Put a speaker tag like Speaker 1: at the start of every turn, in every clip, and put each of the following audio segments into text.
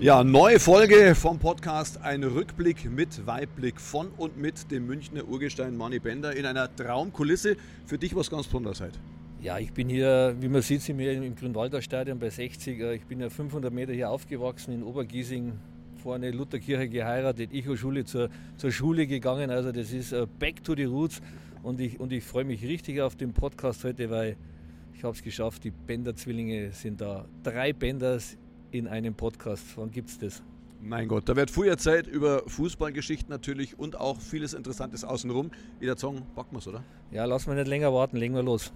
Speaker 1: Ja, neue Folge vom Podcast. Ein Rückblick mit Weitblick von und mit dem Münchner Urgestein Manny Bender in einer Traumkulisse. Für dich was ganz Besonderes heute.
Speaker 2: Ja, ich bin hier, wie man sieht, sind wir im Grünwalder Stadion bei 60. Ich bin ja 500 Meter hier aufgewachsen in Obergiesing, vorne Lutherkirche geheiratet, ich Schule zur, zur Schule gegangen. Also das ist äh, back to the roots und ich, und ich freue mich richtig auf den Podcast heute, weil ich habe es geschafft, die Bender-Zwillinge sind da. Drei Benders in einem Podcast. Wann gibt es das?
Speaker 1: Mein Gott, da wird früher Zeit über Fußballgeschichten natürlich und auch vieles Interessantes außenrum. Jeder Song packen wir oder?
Speaker 2: Ja, lass mal nicht länger warten, legen wir los.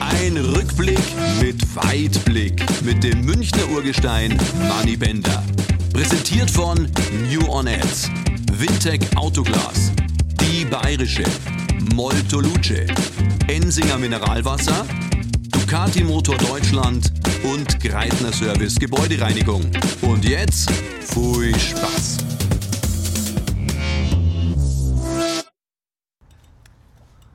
Speaker 3: Ein Rückblick mit Weitblick mit dem Münchner Urgestein Manny Bender. Präsentiert von New On Ads, Wintec Autoglas, Die Bayerische, Molto Luce, Ensinger Mineralwasser, Ducati Motor Deutschland und Greitner Service Gebäudereinigung. Und jetzt, viel Spaß!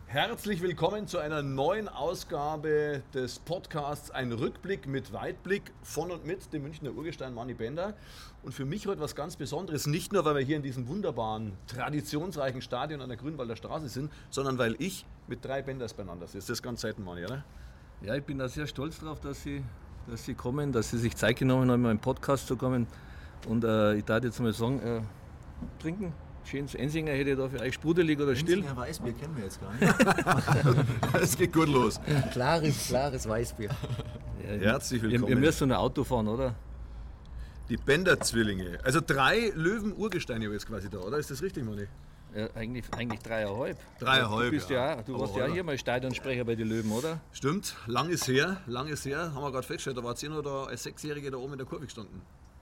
Speaker 1: Herzlich willkommen zu einer neuen Ausgabe des Podcasts Ein Rückblick mit Weitblick von und mit dem Münchner Urgestein Manni Bender. Und für mich heute was ganz Besonderes, nicht nur, weil wir hier in diesem wunderbaren, traditionsreichen Stadion an der Grünwalder Straße sind, sondern weil ich mit drei Benders beieinander sitze. Das ist ganz selten, Manni, oder?
Speaker 2: Ja, ich bin da sehr stolz drauf, dass Sie, dass Sie kommen, dass Sie sich Zeit genommen haben, in meinen Podcast zu kommen. Und äh, ich darf jetzt mal sagen, äh, trinken, Schönes Ensinger hätte ich da für euch sprudelig oder still.
Speaker 4: Ensinger Weißbier kennen wir jetzt gar nicht.
Speaker 1: Es geht gut los.
Speaker 4: Klares, klares Weißbier.
Speaker 1: Ja, Herzlich willkommen.
Speaker 2: Ihr, ihr müsst so ein Auto fahren, oder?
Speaker 1: Die Bender-Zwillinge. Also drei Löwen-Urgesteine jetzt quasi da, oder? Ist das richtig, Moni?
Speaker 2: Ja, eigentlich, eigentlich dreieinhalb.
Speaker 1: Dreieinhalb,
Speaker 2: Du, bist ja, du warst ja hier mal Stadionsprecher bei den Löwen, oder?
Speaker 1: Stimmt, lang ist her, lang ist her, haben wir gerade festgestellt, da war noch da als Sechsjährige da oben in der Kurve gestanden.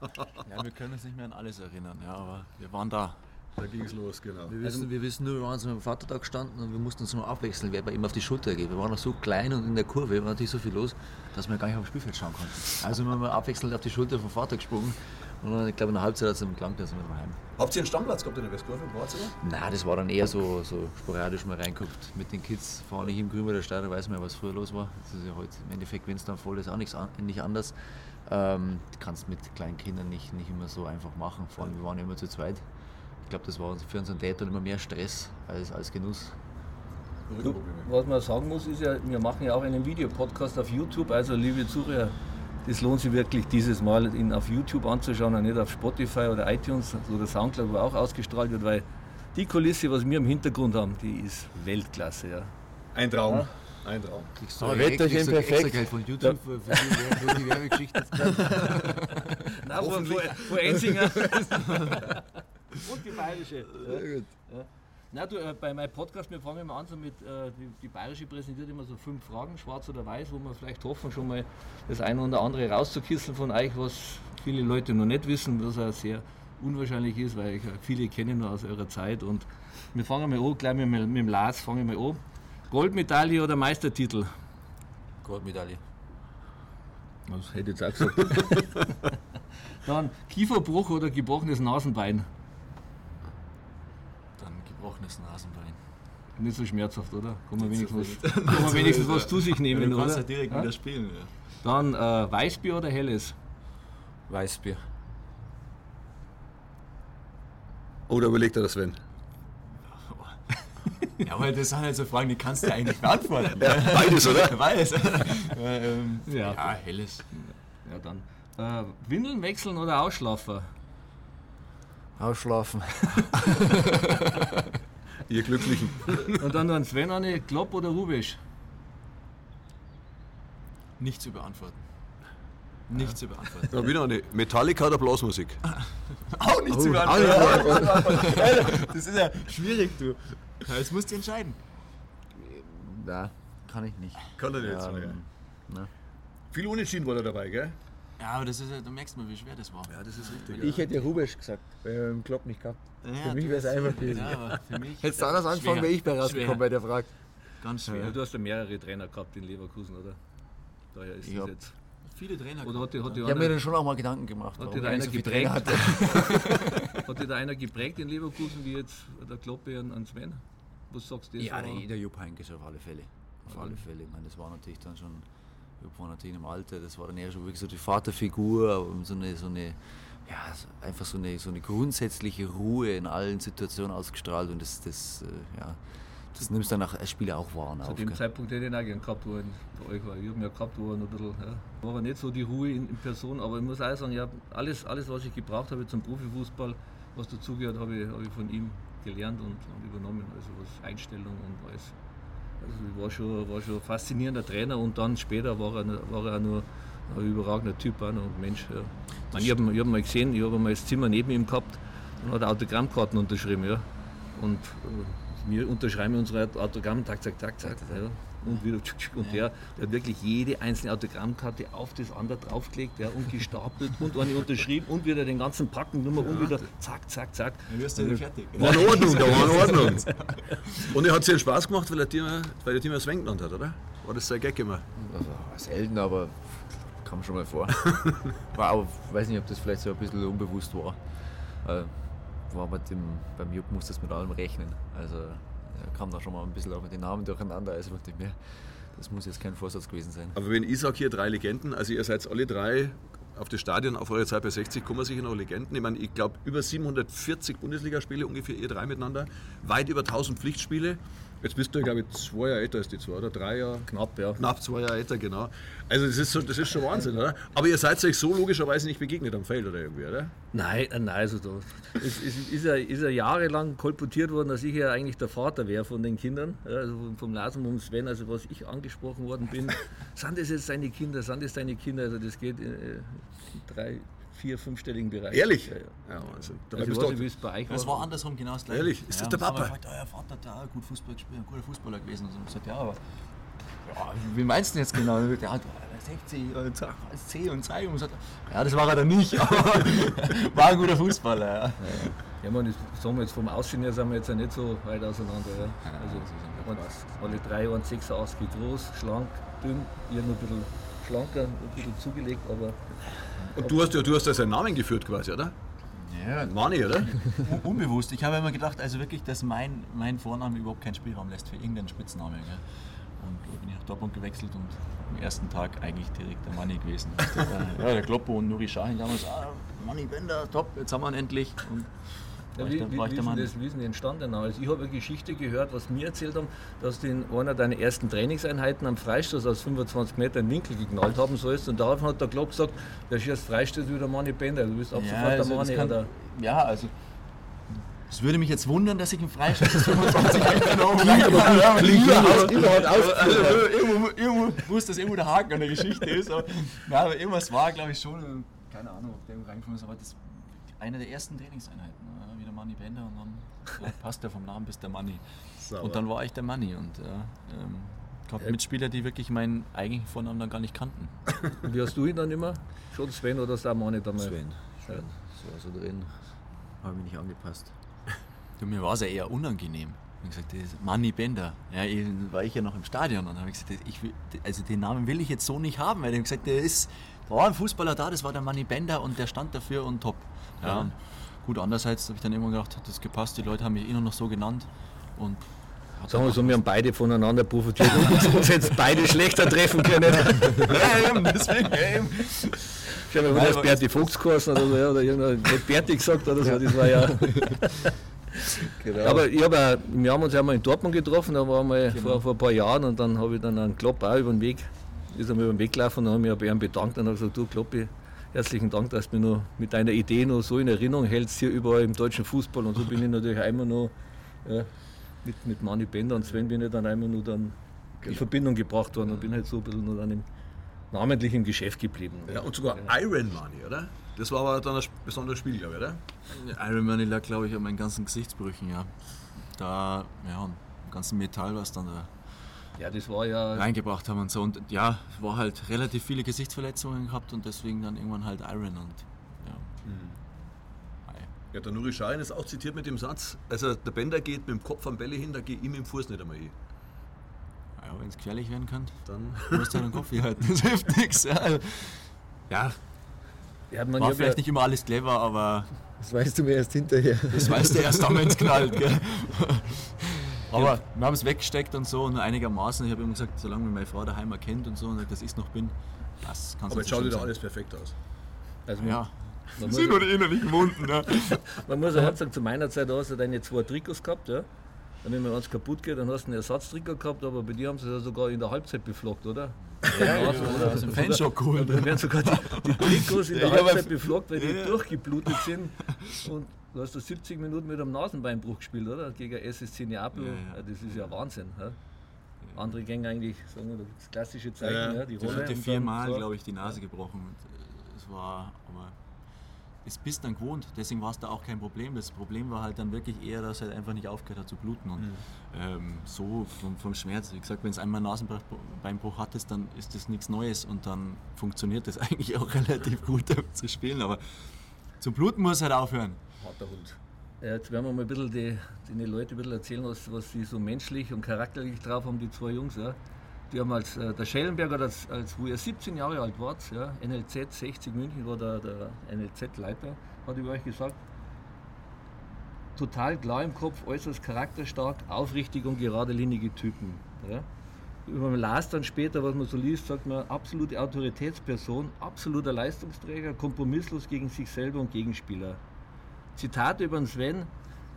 Speaker 4: Ja, wir können uns nicht mehr an alles erinnern, ja, aber wir waren da.
Speaker 1: Da ging es los, genau.
Speaker 4: Wir wissen, wir wissen nur, wir waren so am Vatertag gestanden und wir mussten uns nur abwechseln, wer bei ihm auf die Schulter geht. Wir waren noch so klein und in der Kurve war natürlich so viel los, dass wir gar nicht auf dem Spielfeld schauen konnten. Also wir haben abwechselnd auf die Schulter vom Vater gesprungen und dann, ich glaube, in der Halbzeit hat es ihm gelangt, dass wir heim.
Speaker 1: Habt ihr einen Stammplatz gehabt in der Westkurve? Wart's, oder?
Speaker 4: Nein, das war dann eher so, so sporadisch mal reinguckt mit den Kids. Vorne hier im Grünwalder Stadion weiß man ja, was früher los war. Das ist ja heute im Endeffekt, wenn es dann voll ist, auch nichts an, nicht anders. Ähm, du kannst mit kleinen Kindern nicht, nicht immer so einfach machen. Vor allem, wir waren ja immer zu zweit. Ich glaube, das war für unseren Dad dann immer mehr Stress als, als Genuss.
Speaker 2: Du, was man sagen muss, ist ja, wir machen ja auch einen Videopodcast auf YouTube. Also, liebe Zuhörer, das lohnt sich wirklich dieses Mal, ihn auf YouTube anzuschauen und nicht auf Spotify oder iTunes oder Soundcloud, wo auch ausgestrahlt wird, weil die Kulisse, was wir im Hintergrund haben, die ist Weltklasse. Ja.
Speaker 1: Ein Traum. Ein Traum.
Speaker 4: Aber Wetter schön perfekt. Geld von YouTube für, für, die, für die Werbegeschichte.
Speaker 2: Nein, von, Ensinger. Und die bayerische. Ja. Na, du, äh, bei meinem Podcast, wir fangen immer an so mit, äh, die, die bayerische präsentiert immer so fünf Fragen, schwarz oder weiß, wo wir vielleicht hoffen, schon mal das eine oder andere rauszukisseln von euch, was viele Leute noch nicht wissen, was auch sehr unwahrscheinlich ist, weil ich viele kenne nur aus eurer Zeit. Und wir fangen mal an, gleich mit, mit dem Lars fangen wir an. Goldmedaille oder Meistertitel?
Speaker 4: Goldmedaille.
Speaker 2: Das hätte ich jetzt auch gesagt. Dann Kieferbruch oder gebrochenes Nasenbein?
Speaker 4: Gebrochenes Nasenbein.
Speaker 2: Nicht so schmerzhaft, oder? Kann man wenigstens, was, kann man wenigstens was zu sich nehmen,
Speaker 4: du
Speaker 2: oder?
Speaker 4: kannst ja direkt
Speaker 2: Ja?
Speaker 4: wieder spielen. Ja.
Speaker 2: Dann äh, Weißbier oder Helles?
Speaker 4: Weißbier.
Speaker 1: Oder überlegt er das, Sven?
Speaker 4: Ja, weil das sind halt so Fragen, die kannst du eigentlich beantworten.
Speaker 1: Beides, oder?
Speaker 4: Weiß. ähm,
Speaker 2: Ja.
Speaker 4: ja. helles.
Speaker 2: Ja, dann. Äh, Windeln wechseln oder Ausschlafen?
Speaker 4: Ausschlafen.
Speaker 1: Ihr Glücklichen.
Speaker 2: Und dann an Sven eine Klopp oder Rubisch?
Speaker 4: Nicht zu beantworten. Nicht zu beantworten.
Speaker 1: Da wieder eine Metallica oder Blasmusik?
Speaker 4: Auch nicht zu beantworten. Das ist ja schwierig, du. Jetzt musst du entscheiden. Na, kann ich nicht.
Speaker 1: Kann er nicht
Speaker 4: Ja,
Speaker 1: sagen.
Speaker 4: ähm, ne.
Speaker 1: Viel Unentschieden war da dabei, gell?
Speaker 4: Ja, aber das ist ja, du merkst mal, wie schwer das war.
Speaker 1: Ja, das ist richtig.
Speaker 5: Ich hätte Rubesch gesagt, weil er im Klopp nicht gehabt.
Speaker 4: Ja,
Speaker 5: Für mich wäre es einfach gewesen.
Speaker 4: Ja, aber für mich.
Speaker 5: Hättest du anders angefangen, wäre ich bei rausgekommen bei der Frage.
Speaker 4: Ganz schwer.
Speaker 2: Ja, du hast ja mehrere Trainer gehabt in Leverkusen, oder? Daher ist
Speaker 4: Ja.
Speaker 2: das jetzt.
Speaker 4: Viele Trainer.
Speaker 2: Oder hat die, hat die
Speaker 4: gehabt,
Speaker 5: Ich habe mir dann schon auch mal Gedanken gemacht.
Speaker 2: hat die da
Speaker 5: ich
Speaker 2: einer
Speaker 5: so
Speaker 2: geprägt?
Speaker 5: Hatte.
Speaker 2: hat dir da einer geprägt in Leverkusen, wie jetzt der Kloppe an, an Sven? Was sagst du? das
Speaker 4: Ja, der, der Jupp Heynckes auf alle Fälle. Auf alle Fälle. Ich meine, das war natürlich dann schon
Speaker 5: glaube war natürlich im Alter, das war dann eher schon wirklich so die Vaterfigur, aber so eine, so eine ja, einfach so eine, so eine grundsätzliche Ruhe in allen Situationen ausgestrahlt und das, das, äh, ja, das nimmst du dann als Spieler auch wahr.
Speaker 2: Zu dem Zeitpunkt hätte ich ihn auch gern gehabt, wo ich bei euch war. Ich habe ja gehabt, wo noch ein bisschen, ja, war nicht so die Ruhe in, in, Person, aber ich muss auch sagen, ich alles, alles, was ich gebraucht habe zum Profifußball, was dazugehört, habe ich, habe ich von ihm gelernt und, und übernommen, also was Einstellung und alles. Also war schon, war schon ein faszinierender Trainer und dann später war er, war er auch nur ein überragender Typ auch noch Mensch. Ja. Man, ich habe hab mal gesehen, ich habe mal das Zimmer neben ihm gehabt und hat Autogrammkarten unterschrieben. Ja. Und äh, wir unterschreiben unsere Autogramme, zack, zack, zack, zack. Ja und wieder und der, der hat wirklich jede einzelne Autogrammkarte auf das andere draufgelegt ja, und gestapelt und eine unterschrieben und wieder den ganzen Packen Nummer und wieder zack, zack, zack.
Speaker 1: Dann wirst du ja fertig. War in Ordnung, da war in Ordnung. Und er hat dir Spaß gemacht, weil er dir, weil er dir mal Sven genannt hat, oder? War das sein Gag immer?
Speaker 5: Also, selten, aber kam schon mal vor. war auch, weiß nicht, ob das vielleicht so ein bisschen unbewusst war. Äh, war mit dem, beim Jupp muss das mit allem rechnen. Also kam da schon mal ein bisschen auch mit den Namen durcheinander. Also dachte ich mir, das muss jetzt kein Vorsatz gewesen sein.
Speaker 1: Aber wenn ich sage hier drei Legenden, also ihr seid alle drei auf das Stadion, auf eure Zeit bei 60 kommen sicher noch Legenden. Ich meine, ich glaube über 740 Bundesligaspiele ungefähr, ihr drei miteinander, weit über 1000 Pflichtspiele. Jetzt bist du, glaube ich, zwei Jahre älter als die zwei, oder? Drei Jahre?
Speaker 2: Knapp, ja.
Speaker 1: Knapp zwei Jahre älter, genau. Also das ist, so, das ist schon Wahnsinn, oder? Aber ihr seid euch so logischerweise nicht begegnet am Feld, oder irgendwie, oder?
Speaker 2: Nein, äh, nein, also da ist, ist, ist, er, ist er jahrelang kolportiert worden, dass ich ja eigentlich der Vater wäre von den Kindern, also vom Lasen und Sven, also was ich angesprochen worden bin. sind das jetzt deine Kinder, sind das deine Kinder? Also das geht in, äh, drei, vier, fünfstelligen Bereich.
Speaker 1: Ehrlich? Ja,
Speaker 2: ja. ja
Speaker 1: Wahnsinn.
Speaker 2: Also ich weiß nicht, bei euch
Speaker 5: Das war andersrum genau das
Speaker 1: gleiche. Ehrlich? Ist ja, das der Papa?
Speaker 5: Ich gesagt, euer Vater der auch gut Fußball gespielt, ein guter Fußballer gewesen. Und so. gesagt, ja, aber ja, wie meinst du denn jetzt genau? Und ja, 60 und C und 2 und sagt, ja, das war er dann nicht, aber war ein guter Fußballer. Ja,
Speaker 2: ja man, das sagen wir jetzt vom Aussehen her sind wir jetzt ja nicht so weit auseinander. Ja. Also, alle drei waren 86 groß, schlank, dünn, ihr nur ein bisschen schlanker, ein bisschen zugelegt, aber
Speaker 1: und du hast ja du hast ja seinen Namen geführt quasi, oder?
Speaker 5: Ja.
Speaker 1: Mani, oder?
Speaker 5: Unbewusst. Ich habe immer gedacht, also wirklich, dass mein, mein Vorname überhaupt keinen Spielraum lässt für irgendeinen Spitznamen. Gell? Und da bin ich nach Dortmund gewechselt und am ersten Tag eigentlich direkt der Money gewesen. ja, der Kloppo und Nuri Sahin damals, ah, Money Bender, top, jetzt haben wir ihn endlich. Und
Speaker 2: ja, wie, wie, wie, ist das, wie ist denn entstanden? Also ich habe eine Geschichte gehört, was mir erzählt haben, dass du in einer deiner ersten Trainingseinheiten am Freistoß aus 25 Metern Winkel geknallt haben sollst und daraufhin hat der Klopp gesagt, der schießt Freistoß wie der Mani Bender, du bist ab ja, sofort
Speaker 5: also
Speaker 2: der Mani. Kann,
Speaker 5: ja, also es würde mich jetzt wundern, dass ich einen Freistoß aus 25 Metern oben Irgendwo muss das irgendwo der Haken an der Geschichte ist. Aber, aber irgendwas war, glaube ich, schon, keine Ahnung, ob der irgendwo reingekommen ist, aber das eine der ersten Trainingseinheiten. Manni Bender und dann ja, passt der vom Namen bis der Manni. Und dann war ich der Manni und äh, ähm, gab ja. Mitspieler, die wirklich meinen eigentlichen Vornamen dann gar nicht kannten.
Speaker 2: Und wie hast du ihn dann immer? Schon Sven oder ist der Manni damals?
Speaker 5: Sven. Sven. So, so drin. Habe mich nicht angepasst. Du, mir war es ja eher unangenehm. Ich habe gesagt, Manni Bender. Ja, war ich ja noch im Stadion und habe gesagt, ich will, also den Namen will ich jetzt so nicht haben, weil ich gesagt, der ist, da war ein Fußballer da, das war der Manni Bender und der stand dafür und top. Ja, ja. Gut, andererseits habe ich dann immer gedacht, hat das gepasst, die Leute haben mich eh noch so genannt. Und
Speaker 2: Sagen wir so, wir haben beide voneinander profitiert und uns jetzt beide schlechter treffen können. ja, eben, deswegen, ja, eben. Ich habe mir das Berti Fuchs geheißen oder so, ja, oder irgendein, Berti gesagt oder so, das war ja. Genau. Aber ich hab auch, wir haben uns ja mal in Dortmund getroffen, da waren wir genau. vor, vor ein paar Jahren und dann habe ich dann einen Klopp auch über den Weg, ist er mir über den Weg gelaufen und dann habe ich mich bei ihm bedankt und habe gesagt, du Kloppi, herzlichen Dank, dass du mich noch mit deiner Idee noch so in Erinnerung hältst hier überall im deutschen Fußball. Und so bin ich natürlich einmal noch ja, mit, mit Mani Bender und Sven bin ich dann einmal nur dann in genau. Verbindung gebracht worden und bin halt so ein bisschen nur dann im, namentlich im Geschäft geblieben.
Speaker 1: Ja, und sogar ja. Iron Money, oder? Das war aber dann ein besonderes Spiel, glaube ich, oder?
Speaker 5: Iron Money lag, glaube ich, an meinen ganzen Gesichtsbrüchen, ja. Da, ja, am ganzen Metall, was dann da
Speaker 2: ja, das war ja.
Speaker 5: reingebracht haben und so. Und ja, es war halt relativ viele Gesichtsverletzungen gehabt und deswegen dann irgendwann halt Iron und ja. Mhm.
Speaker 1: Ja, der Nuri Schein ist auch zitiert mit dem Satz, also der Bender geht mit dem Kopf am Bälle hin, da geht ihm im Fuß nicht einmal hin.
Speaker 5: Ja, wenn es gefährlich werden kann, dann musst du den Kopf hier halten. Das hilft nichts. Ja, also, ja. ja man war vielleicht ja, nicht immer alles clever, aber.
Speaker 4: Das weißt du mir erst hinterher.
Speaker 5: Das weißt du erst dann, wenn es knallt. Gell? Aber wir haben es weggesteckt und so und einigermaßen. Ich habe immer gesagt, solange mich meine Frau daheim erkennt und so und dass ich es noch bin, das kann
Speaker 1: Aber jetzt schaut wieder alles perfekt aus.
Speaker 2: Also
Speaker 5: Ja.
Speaker 2: man,
Speaker 5: sind
Speaker 2: muss,
Speaker 5: nur die innerlichen Wunden. Ne?
Speaker 2: man muss ja auch sagen, zu meiner Zeit hast du deine zwei Trikots gehabt, ja. Und wenn mir eins kaputt geht, dann hast du einen Ersatztrikot gehabt, aber bei dir haben sie es ja sogar in der Halbzeit beflockt, oder? Ja,
Speaker 5: ja, aus dem Fanshop geholt.
Speaker 2: Da werden sogar die, die Trikots in der
Speaker 5: Ja,
Speaker 2: Halbzeit beflockt, weil die
Speaker 5: Ja.
Speaker 2: durchgeblutet sind. Und du hast da 70 Minuten mit einem Nasenbeinbruch gespielt, oder? Gegen SSC Neapel.
Speaker 5: Ja,
Speaker 2: Ja. Das ist ja Wahnsinn. Ja? Andere gehen eigentlich, sagen wir, das klassische Zeichen,
Speaker 1: Ja,
Speaker 2: die
Speaker 5: Ich
Speaker 2: Rolle.
Speaker 5: hatte
Speaker 2: und dann
Speaker 5: viermal,
Speaker 2: so.
Speaker 5: glaube ich, die Nase gebrochen. Und äh, es war, aber es bist dann gewohnt, deswegen war es da auch kein Problem. Das Problem war halt dann wirklich eher, dass er einfach nicht aufgehört hat zu bluten. Und ähm, so vom, vom Schmerz, wie gesagt, wenn es einmal einen Nasenbeinbruch hattest, dann ist das nichts Neues und dann funktioniert das eigentlich auch relativ gut damit zu spielen. Aber zum Bluten muss halt aufhören.
Speaker 1: Harter Hund.
Speaker 2: Jetzt werden wir mal ein bisschen die, die Leute ein bisschen erzählen, was, was sie so menschlich und charakterlich drauf haben, die zwei Jungs. Ja. Die haben als, äh, der Schellenberger, als, als, wo ihr 17 Jahre alt wart, ja, NLZ 60 München war der, der NLZ-Leiter, hat über euch gesagt, total klar im Kopf, äußerst charakterstark, aufrichtig und geradelinige Typen. Ja. Man las dann später, was man so liest, sagt man, absolute Autoritätsperson, absoluter Leistungsträger, kompromisslos gegen sich selber und Gegenspieler. Zitat über den Sven,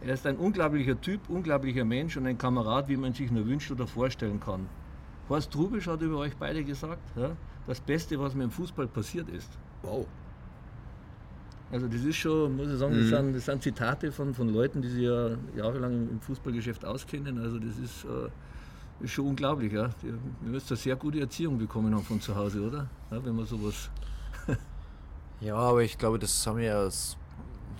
Speaker 2: er ist ein unglaublicher Typ, unglaublicher Mensch und ein Kamerad, wie man sich nur wünscht oder vorstellen kann. Horst Trubisch hat über euch beide gesagt, ja, das Beste, was mir im Fußball passiert ist.
Speaker 1: Wow.
Speaker 2: Also das ist schon, muss ich sagen, das, sind, das sind Zitate von, von Leuten, die sich ja jahrelang im Fußballgeschäft auskennen. Also das ist, äh, ist schon unglaublich. Ja. Ihr müsst eine sehr gute Erziehung bekommen haben von zu Hause, oder? Ja, wenn man sowas...
Speaker 4: Ja, aber ich glaube, das haben wir ja, das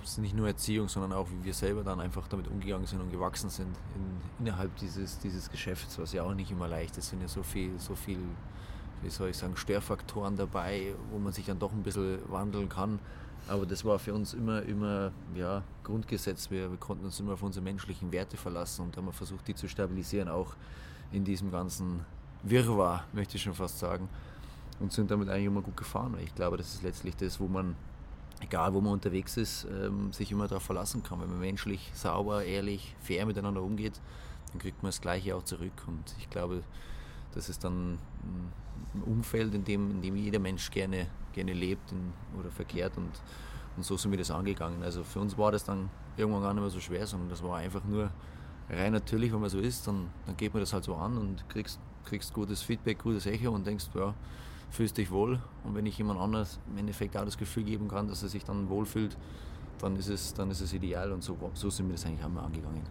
Speaker 4: ist nicht nur Erziehung, sondern auch, wie wir selber dann einfach damit umgegangen sind und gewachsen sind in, innerhalb dieses, dieses Geschäfts, was ja auch nicht immer leicht ist. Es sind ja so viel, so viel, wie soll ich sagen, Störfaktoren dabei, wo man sich dann doch ein bisschen wandeln kann. Aber das war für uns immer, immer ja, Grundgesetz. Wir, wir konnten uns immer auf unsere menschlichen Werte verlassen und haben versucht, die zu stabilisieren, auch in diesem ganzen Wirrwarr, möchte ich schon fast sagen. Und sind damit eigentlich immer gut gefahren. Ich glaube, das ist letztlich das, wo man, egal wo man unterwegs ist, ähm, sich immer darauf verlassen kann. Wenn man menschlich, sauber, ehrlich, fair miteinander umgeht, dann kriegt man das Gleiche auch zurück. Und ich glaube, das ist dann ein Umfeld, in dem, in dem jeder Mensch gerne, gerne lebt in, oder verkehrt. Und, und so sind wir das angegangen. Also für uns war das dann irgendwann gar nicht mehr so schwer, sondern das war einfach nur rein natürlich, wenn man so ist, dann, dann geht man das halt so an und kriegst, kriegst gutes Feedback, gutes Echo und denkst, ja, fühlst dich wohl. Und wenn ich jemand anders im Endeffekt auch das Gefühl geben kann, dass er sich dann wohlfühlt, dann ist es, dann ist es ideal und so, so sind wir das eigentlich einmal angegangen.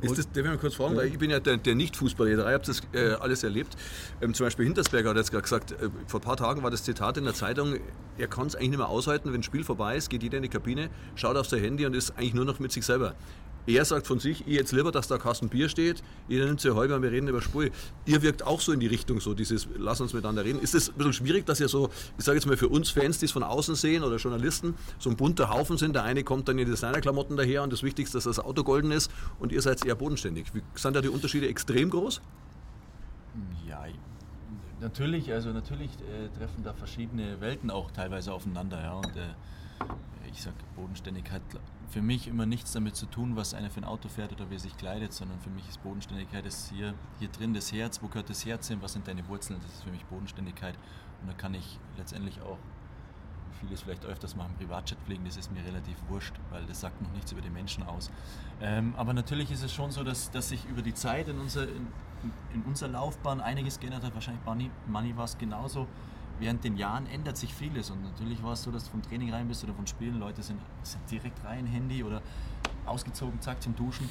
Speaker 1: Ist das, darf ich mal kurz fragen, weil ich bin ja der, der Nicht-Fußballer, ihr habt das äh, alles erlebt. Ähm, zum Beispiel Hintersberger hat jetzt gerade gesagt, äh, vor ein paar Tagen war das Zitat in der Zeitung, er kann es eigentlich nicht mehr aushalten, wenn ein Spiel vorbei ist, geht jeder in die Kabine, schaut auf sein Handy und ist eigentlich nur noch mit sich selber. Er sagt von sich, ich jetzt lieber, dass da Kasten Bier steht, jeder nimmt sich halber und wir reden über Spiel. Ihr wirkt auch so in die Richtung, so dieses, lass uns miteinander reden. Ist es ein bisschen schwierig, dass ihr so, ich sage jetzt mal für uns Fans, die es von außen sehen oder Journalisten, so ein bunter Haufen sind, der eine kommt dann in Designerklamotten daher und das Wichtigste, dass das Auto golden ist und ihr seid eher bodenständig. Wie, sind da die Unterschiede extrem groß?
Speaker 5: Ja, natürlich, also natürlich äh, treffen da verschiedene Welten auch teilweise aufeinander, ja. Und äh, ich sag, Bodenständigkeit für mich immer nichts damit zu tun, was einer für ein Auto fährt oder wie er sich kleidet, sondern für mich ist Bodenständigkeit ist hier, hier drin das Herz, wo gehört das Herz hin, was sind deine Wurzeln, das ist für mich Bodenständigkeit. Und da kann ich letztendlich auch vieles vielleicht öfters machen, Privatjet fliegen, das ist mir relativ wurscht, weil das sagt noch nichts über die Menschen aus. Ähm, aber natürlich ist es schon so, dass, dass sich über die Zeit in, unser, in, in unserer Laufbahn einiges geändert hat. Wahrscheinlich Money, Money war es genauso. Während den Jahren ändert sich vieles und natürlich war es so, dass du vom Training rein bist oder von Spielen, Leute sind, sind direkt rein, Handy oder ausgezogen, zack, zum Duschen.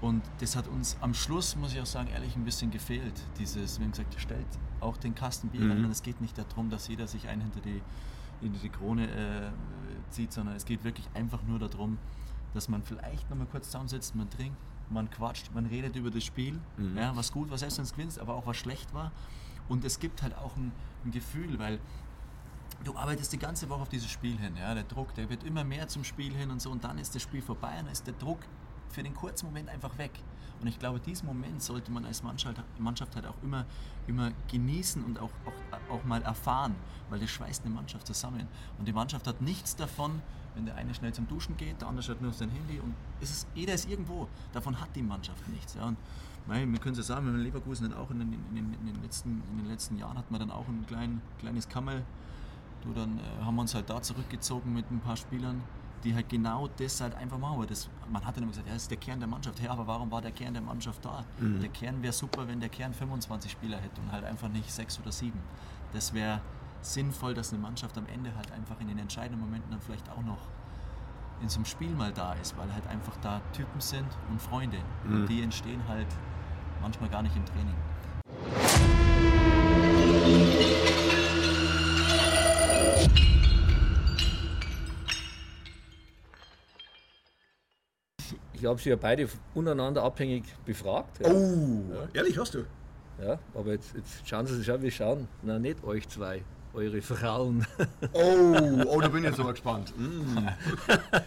Speaker 5: Und das hat uns am Schluss, muss ich auch sagen, ehrlich ein bisschen gefehlt. Dieses, wir haben gesagt, stellt auch den Kasten Bier
Speaker 1: Mhm.
Speaker 5: rein und es geht nicht darum, dass jeder sich einen hinter die, hinter die Krone äh, zieht, sondern es geht wirklich einfach nur darum, dass man vielleicht nochmal kurz zusammensitzt, man trinkt, man quatscht, man redet über das Spiel,
Speaker 1: Mhm.
Speaker 5: ja, was gut war, selbst wenn es gewinnst, aber auch was schlecht war. Und es gibt halt auch ein, ein Gefühl, weil du arbeitest die ganze Woche auf dieses Spiel hin. Ja? Der Druck, der wird immer mehr zum Spiel hin und so. Und dann ist das Spiel vorbei und dann ist der Druck für den kurzen Moment einfach weg. Und ich glaube, diesen Moment sollte man als Mannschaft, Mannschaft halt auch immer, immer genießen und auch, auch, auch mal erfahren, weil das schweißt eine Mannschaft zusammen. Und die Mannschaft hat nichts davon, wenn der eine schnell zum Duschen geht, der andere schaut nur auf sein Handy und es ist, jeder ist irgendwo. Davon hat die Mannschaft nichts. Ja. Und, weil, wir können es ja sagen, wenn Leverkusen dann auch in den, in, den, in, den letzten, in den letzten Jahren hat man dann auch ein klein, kleines Kammer. Du, dann äh, haben wir uns halt da zurückgezogen mit ein paar Spielern, die halt genau das halt einfach machen. Das, man hat dann immer gesagt, ja, das ist der Kern der Mannschaft. Ja, aber warum war der Kern der Mannschaft da? Mhm. Der Kern wäre super, wenn der Kern 25 Spieler hätte und halt einfach nicht sechs oder sieben. Das wäre sinnvoll, dass eine Mannschaft am Ende halt einfach in den entscheidenden Momenten dann vielleicht auch noch in so einem Spiel mal da ist, weil halt einfach da Typen sind und Freunde. Mhm. Und die entstehen halt manchmal gar nicht im Training.
Speaker 2: Ich habe sie ja beide untereinander abhängig befragt.
Speaker 1: Ja. Oh, ja. ehrlich hast du?
Speaker 2: Ja, aber jetzt, jetzt schauen Sie sich an, wir schauen. Na, nicht euch zwei, eure Frauen.
Speaker 1: Oh, oh da bin ich jetzt aber gespannt. Mm.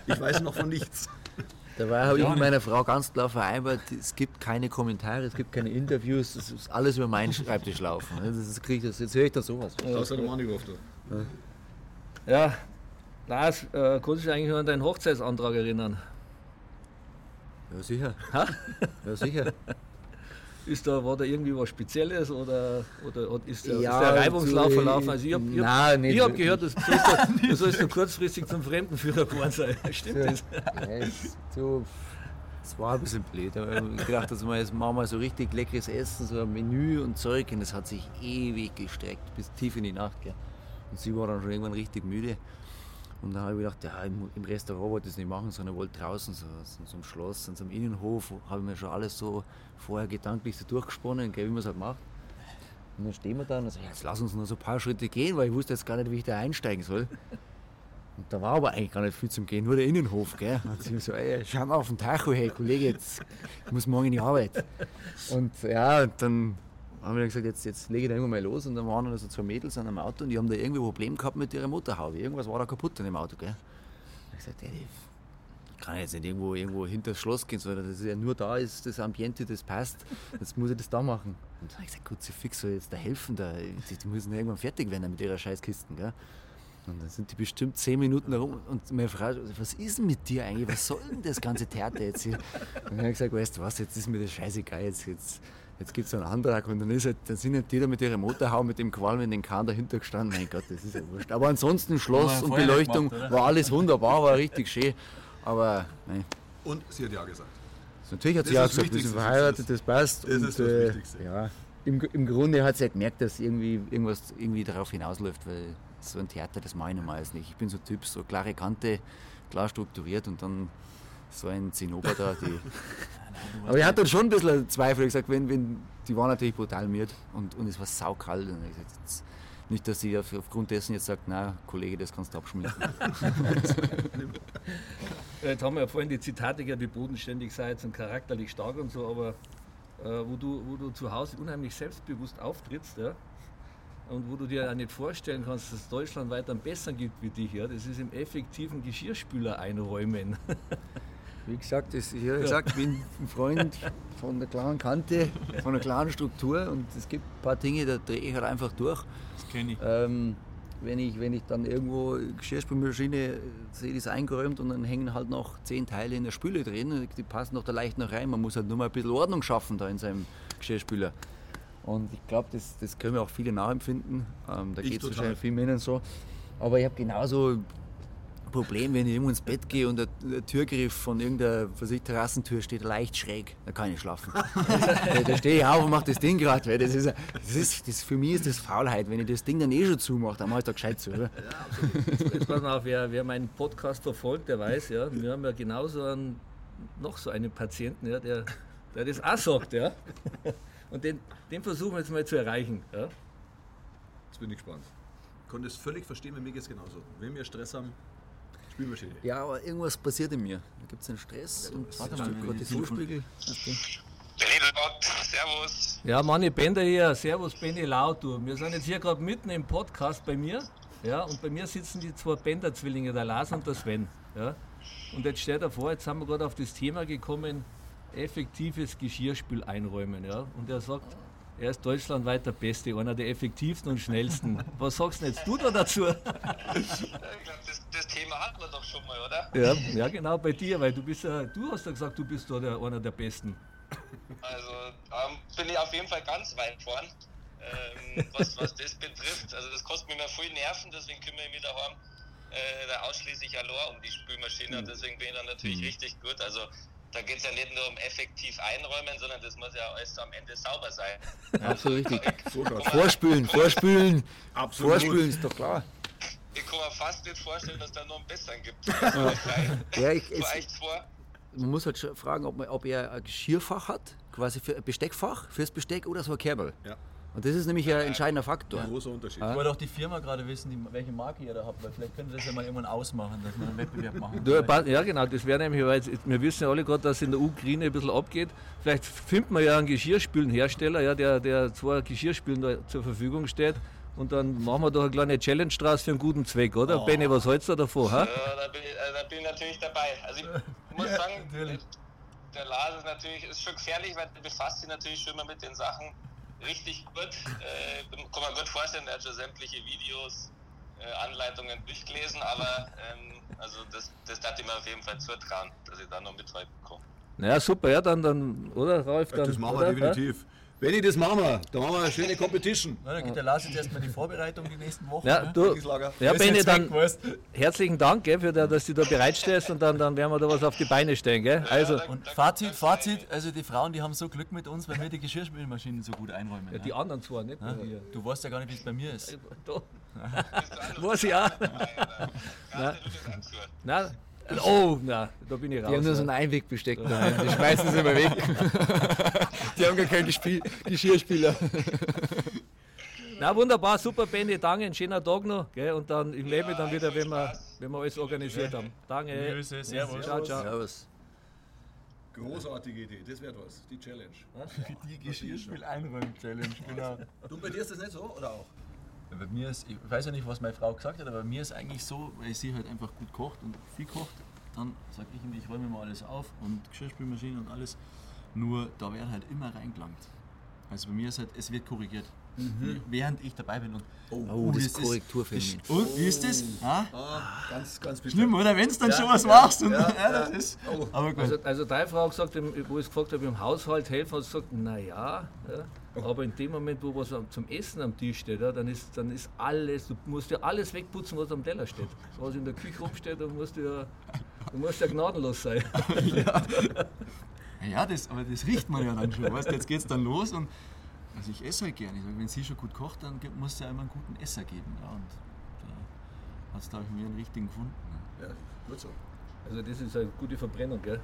Speaker 1: Ich weiß noch von nichts.
Speaker 4: Dabei habe ich mit meiner Frau ganz klar vereinbart, es gibt keine Kommentare, es gibt keine Interviews, es ist alles über meinen Schreibtisch laufen. Das ist, krieg ich, jetzt höre ich da sowas.
Speaker 1: Das hat der Mann
Speaker 2: gehofft. Ja, Lars, äh, kannst du dich eigentlich noch an deinen Hochzeitsantrag erinnern?
Speaker 4: Ja, sicher. Ha? Ja, sicher.
Speaker 2: Ist da, war da irgendwie was Spezielles oder, oder ist, der, ja, ist der Reibungslauf so, verlaufen? Also ich habe hab, hab gehört, du sollst, du sollst kurzfristig zum Fremdenführer geworden sein. Stimmt so, das? Ja,
Speaker 4: so, es war ein bisschen blöd. Aber ich gedacht, dass wir jetzt machen wir so richtig leckeres Essen, so ein Menü und Zeug. Und das hat sich ewig gestreckt, bis tief in die Nacht. Gell. Und sie war dann schon irgendwann richtig müde. Und dann habe ich gedacht, ja, im, im Restaurant wollte ich das nicht machen, sondern wollte draußen, so, so einem Schloss, in so einem Innenhof, habe ich mir schon alles so vorher gedanklich so durchgesponnen, gell, wie man es halt macht. Und dann stehen wir da und ja, jetzt lass uns noch so ein paar Schritte gehen, weil ich wusste jetzt gar nicht, wie ich da einsteigen soll. Und da war aber eigentlich gar nicht viel zum Gehen, nur der Innenhof. Gell? Und ich so, ey, schau mal auf den Tacho, hey Kollege, jetzt, ich muss morgen in die Arbeit. Und ja, dann haben wir gesagt, jetzt, jetzt lege ich da irgendwann mal los. Und dann waren dann so zwei Mädels an einem Auto und die haben da irgendwie ein Problem gehabt mit ihrer Motorhaube. Irgendwas war da kaputt an dem Auto. Gell? Ich gesagt, ey, kann jetzt nicht irgendwo, irgendwo hinter das Schloss gehen, sondern das ist ja nur da ist das Ambiente, das passt. Jetzt muss ich das da machen. Und dann habe ich gesagt, gut, sie fix soll jetzt da helfen. Da. Die, müssen irgendwann fertig werden mit ihrer Scheißkisten. Gell? Und dann sind die bestimmt zehn Minuten herum und meine Frau, was ist denn mit dir eigentlich? Was soll denn das ganze Theater jetzt hier? Und dann habe ich gesagt, weißt du was, jetzt ist mir das scheißegal, jetzt, jetzt Jetzt gibt es einen Antrag und dann, ist halt, dann sind halt die da mit ihrer Motorhaube, mit dem Qualm in den Kahn dahinter gestanden. Mein Gott, das ist ja wurscht. Aber ansonsten Schloss und Beleuchtung gemacht, war alles wunderbar, war richtig schön. Aber nein.
Speaker 1: Und sie hat ja gesagt.
Speaker 4: Natürlich hat sie ja gesagt, wir sind verheiratet, das passt. Das und, ist das äh, ja, im, Im Grunde hat sie ja gemerkt, dass irgendwie irgendwas irgendwie darauf hinausläuft, weil so ein Theater, das mache ich normalerweise nicht. Ich bin so ein Typ, so klare Kante, klar strukturiert und dann so ein Zinnober da, die. Aber ich hatte dann schon ein bisschen Zweifel. Ich gesagt, wenn, wenn, die waren natürlich brutal müde und, und es war saukalt. Und ich gesagt, jetzt, nicht, dass sie auf, aufgrund dessen jetzt sagt, na Kollege, das kannst du abschmieren.
Speaker 2: jetzt haben wir ja vorhin die Zitate gehört, wie bodenständig seid und charakterlich stark und so, aber äh, wo, du, wo du zu Hause unheimlich selbstbewusst auftrittst, ja, und wo du dir auch nicht vorstellen kannst, dass es Deutschland weiter einen besseren gibt wie dich, ja, das ist im effektiven Geschirrspüler einräumen.
Speaker 4: Wie gesagt, das, ich habe gesagt, ich bin ein Freund von der klaren Kante, von der klaren Struktur und es gibt ein paar Dinge, da drehe ich halt einfach durch.
Speaker 2: Das kenne ich.
Speaker 4: Ähm, wenn ich. Wenn ich dann irgendwo Geschirrspülmaschine sehe, die ist eingeräumt und dann hängen halt noch zehn Teile in der Spüle drin, die passen noch da leicht noch rein. Man muss halt nur mal ein bisschen Ordnung schaffen da in seinem Geschirrspüler. Und ich glaube, das, das können wir auch viele nachempfinden. Ähm, da geht es wahrscheinlich vielen Männern so. Aber ich habe genauso Problem, wenn ich irgendwo ins Bett gehe und der, der Türgriff von irgendeiner was ich, Terrassentür steht leicht schräg, da kann ich schlafen. da, da stehe ich auf und mache das Ding gerade. Das ist, das ist, das, für mich ist das Faulheit. Wenn ich das Ding dann eh schon zumache, dann mache ich da gescheit zu, oder?
Speaker 2: Ja, Jetzt pass mal auf, wer, wer meinen Podcast verfolgt, der weiß, ja, wir haben ja genauso einen, noch so einen Patienten, ja, der, der das auch sagt. Ja. Und den, den versuchen wir jetzt mal zu erreichen. Ja.
Speaker 1: Jetzt bin ich gespannt. Ich konnte es völlig verstehen, wenn mir geht es genauso. Wenn wir Stress haben,
Speaker 4: Spülmaschine. Ja, aber irgendwas passiert in mir. Da gibt es einen Stress ja, und warte mal, Cortisolspiegel.
Speaker 2: Servus. Ja, Manni Bender hier. Servus, Benny Laut. Du. Wir sind jetzt hier gerade mitten im Podcast bei mir. Ja, und bei mir sitzen die zwei Bender-Zwillinge, der Lars und der Sven. Ja. Und jetzt stellt er vor, jetzt haben wir gerade auf das Thema gekommen, effektives Geschirrspül einräumen. Ja. Und er sagt, er ist deutschlandweit der Beste, einer der effektivsten und schnellsten. Was sagst denn jetzt du da dazu?
Speaker 6: Ich glaube, das, das, Thema hatten wir doch schon mal, oder?
Speaker 2: Ja, ja, genau, bei dir, weil du bist ja, du hast ja gesagt, du bist da der, einer der Besten.
Speaker 6: Also ähm, bin ich auf jeden Fall ganz weit vorn, ähm, was, was das betrifft. Also das kostet mir immer viel Nerven, deswegen kümmere ich mich daheim äh, da ausschließlich allein um die Spülmaschine und deswegen bin ich dann natürlich mhm. richtig gut. Also da geht es ja nicht nur um effektiv einräumen, sondern das muss ja alles am Ende sauber sein.
Speaker 4: Ja, absolut richtig. vorspülen, vorspülen. Absolut. Vorspülen ist doch klar.
Speaker 6: Ich kann mir fast nicht vorstellen, dass da noch einen besseren gibt.
Speaker 4: ja, ich, echt vor. Man muss halt schon fragen, ob, man, ob er ein Geschirrfach hat, quasi für ein Besteckfach, fürs Besteck oder so ein Kerbel. Ja. Und das ist nämlich ein entscheidender Faktor. Ein
Speaker 5: großer Unterschied. Ich wollte auch die Firma gerade wissen, die, welche Marke ihr da habt, weil vielleicht könnte das ja mal irgendwann ausmachen, dass wir einen Wettbewerb machen.
Speaker 2: Du, ja, genau, das wäre nämlich, weil wir wissen ja alle gerade, dass in der Ukraine ein bisschen abgeht. Vielleicht findet man ja einen Geschirrspülenhersteller, ja, der, der zwei Geschirrspülen zur Verfügung steht. Und dann machen wir doch eine kleine Challenge draus für einen guten Zweck, oder? Oh. Benny, was hältst du davor?
Speaker 6: Ha? Ja, da bin, ich, äh, da bin ich natürlich dabei. Also ich muss sagen, natürlich. der Lars ist natürlich ist schon gefährlich, weil er befasst sich natürlich schon immer mit den Sachen richtig gut. Äh, kann man gut vorstellen, er hat schon sämtliche Videos, äh, Anleitungen durchgelesen, aber ähm, also das, das darf ich mir auf jeden Fall zutrauen, dass ich da noch mithalten kann.
Speaker 2: Naja, super, ja, dann, dann oder Ralf? Dann,
Speaker 1: das machen wir definitiv. Benni, das machen wir. Da machen wir eine schöne Competition.
Speaker 5: Na, dann geht der Lars jetzt erstmal die Vorbereitung die nächsten Wochen.
Speaker 2: Ja, ne? du, ja Benni, dann herzlichen Dank, gell, für der, dass du da bereitstellst und dann, dann werden wir da was auf die Beine stellen. Gell? Also.
Speaker 5: Und Fazit, Fazit, also die Frauen, die haben so Glück mit uns, weil wir die Geschirrspülmaschinen so gut einräumen. Ja,
Speaker 2: die ne? anderen zwar nicht. Ja?
Speaker 5: Du weißt ja gar nicht, wie es bei mir ist.
Speaker 2: Weiß ich auch. Nein. Oh, na, da bin ich raus.
Speaker 4: Die haben nur so ein Einwegbesteck daheim, die schmeißen sie immer weg. die haben gar keinen Geschirrspüler.
Speaker 2: Na wunderbar, super Benny, danke, ein schöner Tag noch. Gell, und dann im Leben dann wieder, wenn wir, wenn wir alles organisiert haben. Danke.
Speaker 5: Grüße, servus.
Speaker 2: Ciao, ciao. Servus.
Speaker 1: Großartige Idee, das wird was, die Challenge.
Speaker 5: Die Geschirrspül-Einräum-Challenge, genau.
Speaker 1: Du, bei dir ist das nicht so, oder auch?
Speaker 5: Bei mir ist, ich weiß ja nicht, was meine Frau gesagt hat, aber bei mir ist eigentlich so, weil sie halt einfach gut kocht und viel kocht, dann sage ich ihm, ich räume mal alles auf und Geschirrspülmaschine und alles. Nur da wird halt immer reingelangt. Also bei mir ist halt, es wird korrigiert. Mhm. Während ich dabei bin. Und,
Speaker 4: oh, oh das ist.
Speaker 5: Und wie ist das?
Speaker 1: Oh. Ah? Ganz, ganz
Speaker 5: Schlimm, oder? Wenn du dann ja, schon was ja, machst. Und, ja,
Speaker 2: das ist, oh. aber gut. Also, also deine Frau hat gesagt, wo ich gefragt habe, im Haushalt helfen, hat sie gesagt, naja, ja, aber in dem Moment, wo was zum Essen am Tisch steht, ja, dann, ist, dann ist alles, du musst ja alles wegputzen, was am Teller steht. Was in der Küche rumsteht, dann musst du ja, du musst ja gnadenlos sein.
Speaker 5: ja. ja, das, aber das riecht man ja dann schon. Weißt, jetzt geht es dann los und also ich esse halt gerne. wenn sie schon gut kocht, dann muss es ja immer einen guten Esser geben. Ja, und da hat es, glaube ich, mir einen richtigen gefunden.
Speaker 1: Ja, gut so.
Speaker 2: Also das ist eine gute Verbrennung, gell?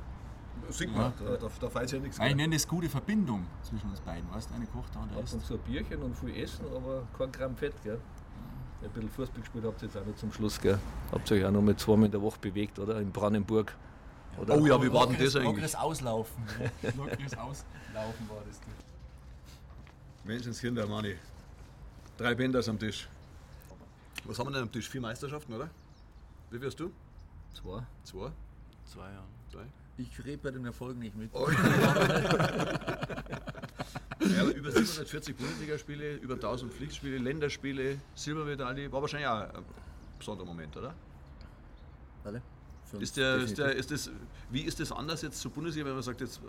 Speaker 1: Sieht man, ja. da, da, da fällt ja nichts
Speaker 5: Ich nenne das gute Verbindung zwischen uns beiden. Weißt eine kocht, der andere
Speaker 2: isst. Und so ein Bierchen und viel Essen, aber kein Gramm Fett, gell? Ein bisschen Fußball gespielt habt ihr jetzt auch noch zum Schluss, gell? Habt ihr euch auch noch mal zweimal in der Woche bewegt, oder? In Brandenburg.
Speaker 1: Oder oh ja, wie war denn das eigentlich?
Speaker 5: Lockeres Auslaufen. Lockeres Auslaufen war das.
Speaker 1: Menschenskinder, Manni. Drei Bänders am Tisch. Was haben wir denn am Tisch? Vier Meisterschaften, oder? Wie wirst du?
Speaker 2: Zwei.
Speaker 1: Zwei?
Speaker 5: Zwei, ja.
Speaker 1: Zwei?
Speaker 5: Ich rede bei den Erfolgen nicht mit.
Speaker 1: Oh. ja, über 740 Bundesligaspiele, über 1000 Pflichtspiele, Länderspiele, Silbermedaille, war wahrscheinlich auch ein besonderer Moment, oder?
Speaker 4: Alle?
Speaker 1: Ist der, ist der, ist das, wie ist das anders jetzt zur Bundesliga, wenn man sagt, jetzt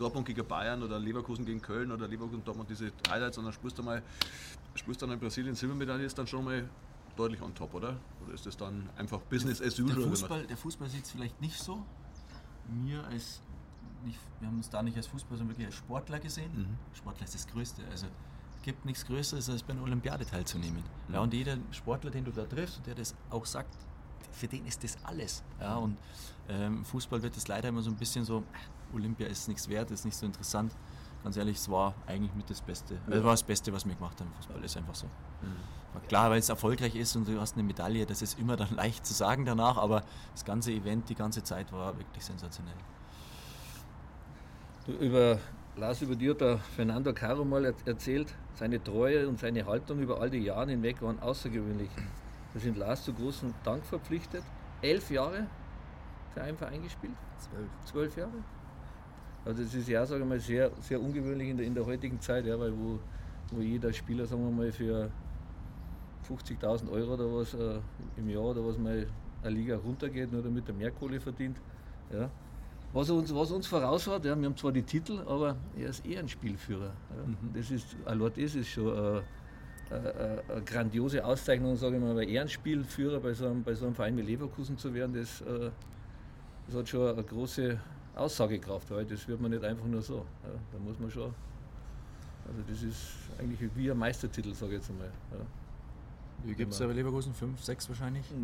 Speaker 1: Dortmund gegen Bayern oder Leverkusen gegen Köln oder Leverkusen Dortmund diese Highlights und dann spielst du mal, spielst dann in Brasilien Silbermedaille, ist dann schon mal deutlich on top, oder? Oder ist das dann einfach Business as usual?
Speaker 5: Der Fußball, der Fußball sieht es vielleicht nicht so. Mir als, nicht, wir haben uns da nicht als Fußballer, sondern wirklich als Sportler gesehen. Mhm. Sportler ist das Größte. Also es gibt nichts Größeres, als bei einer Olympiade teilzunehmen. Mhm. Ja, und jeder Sportler, den du da triffst und der das auch sagt, für den ist das alles. Ja, und ähm, Fußball wird das leider immer so ein bisschen so, Olympia ist nichts wert, ist nicht so interessant. Ganz ehrlich, es war eigentlich mit das Beste. Ja. Also war das Beste, was wir gemacht haben im Fußball, ist einfach so. Mhm. Klar, weil es erfolgreich ist und du hast eine Medaille, das ist immer dann leicht zu sagen danach, aber das ganze Event, die ganze Zeit war wirklich sensationell.
Speaker 2: Du, über Lars, über dir hat der Fernando Caro mal erzählt, seine Treue und seine Haltung über all die Jahre hinweg waren außergewöhnlich. Da sind Lars zu großem Dank verpflichtet. Elf Jahre für einen Verein gespielt. Zwölf. Zwölf Jahre. Also das ist ja, sage ich mal, sehr, sehr ungewöhnlich in der, in der heutigen Zeit, ja, weil wo, wo jeder Spieler, sagen wir mal, für 50.000 Euro oder was äh, im Jahr oder was mal eine Liga runtergeht, nur damit er mehr Kohle verdient. Ja. Was uns, was uns voraus hat, ja, wir haben zwar die Titel, aber er ist eher ein Spielführer. Ja. Mhm. Das ist, allein das ist schon eine, eine, eine grandiose Auszeichnung, sage ich mal, weil Ehrenspielführer bei so einem, bei so einem Verein wie Leverkusen zu werden, das, äh, das hat schon eine große Aussagekraft, weil das wird man nicht einfach nur so. Ja. Da muss man schon, also das ist eigentlich wie ein Meistertitel, sage ich jetzt einmal. Ja.
Speaker 5: Wie gibt es bei Leverkusen? Fünf, sechs wahrscheinlich?
Speaker 4: Ja,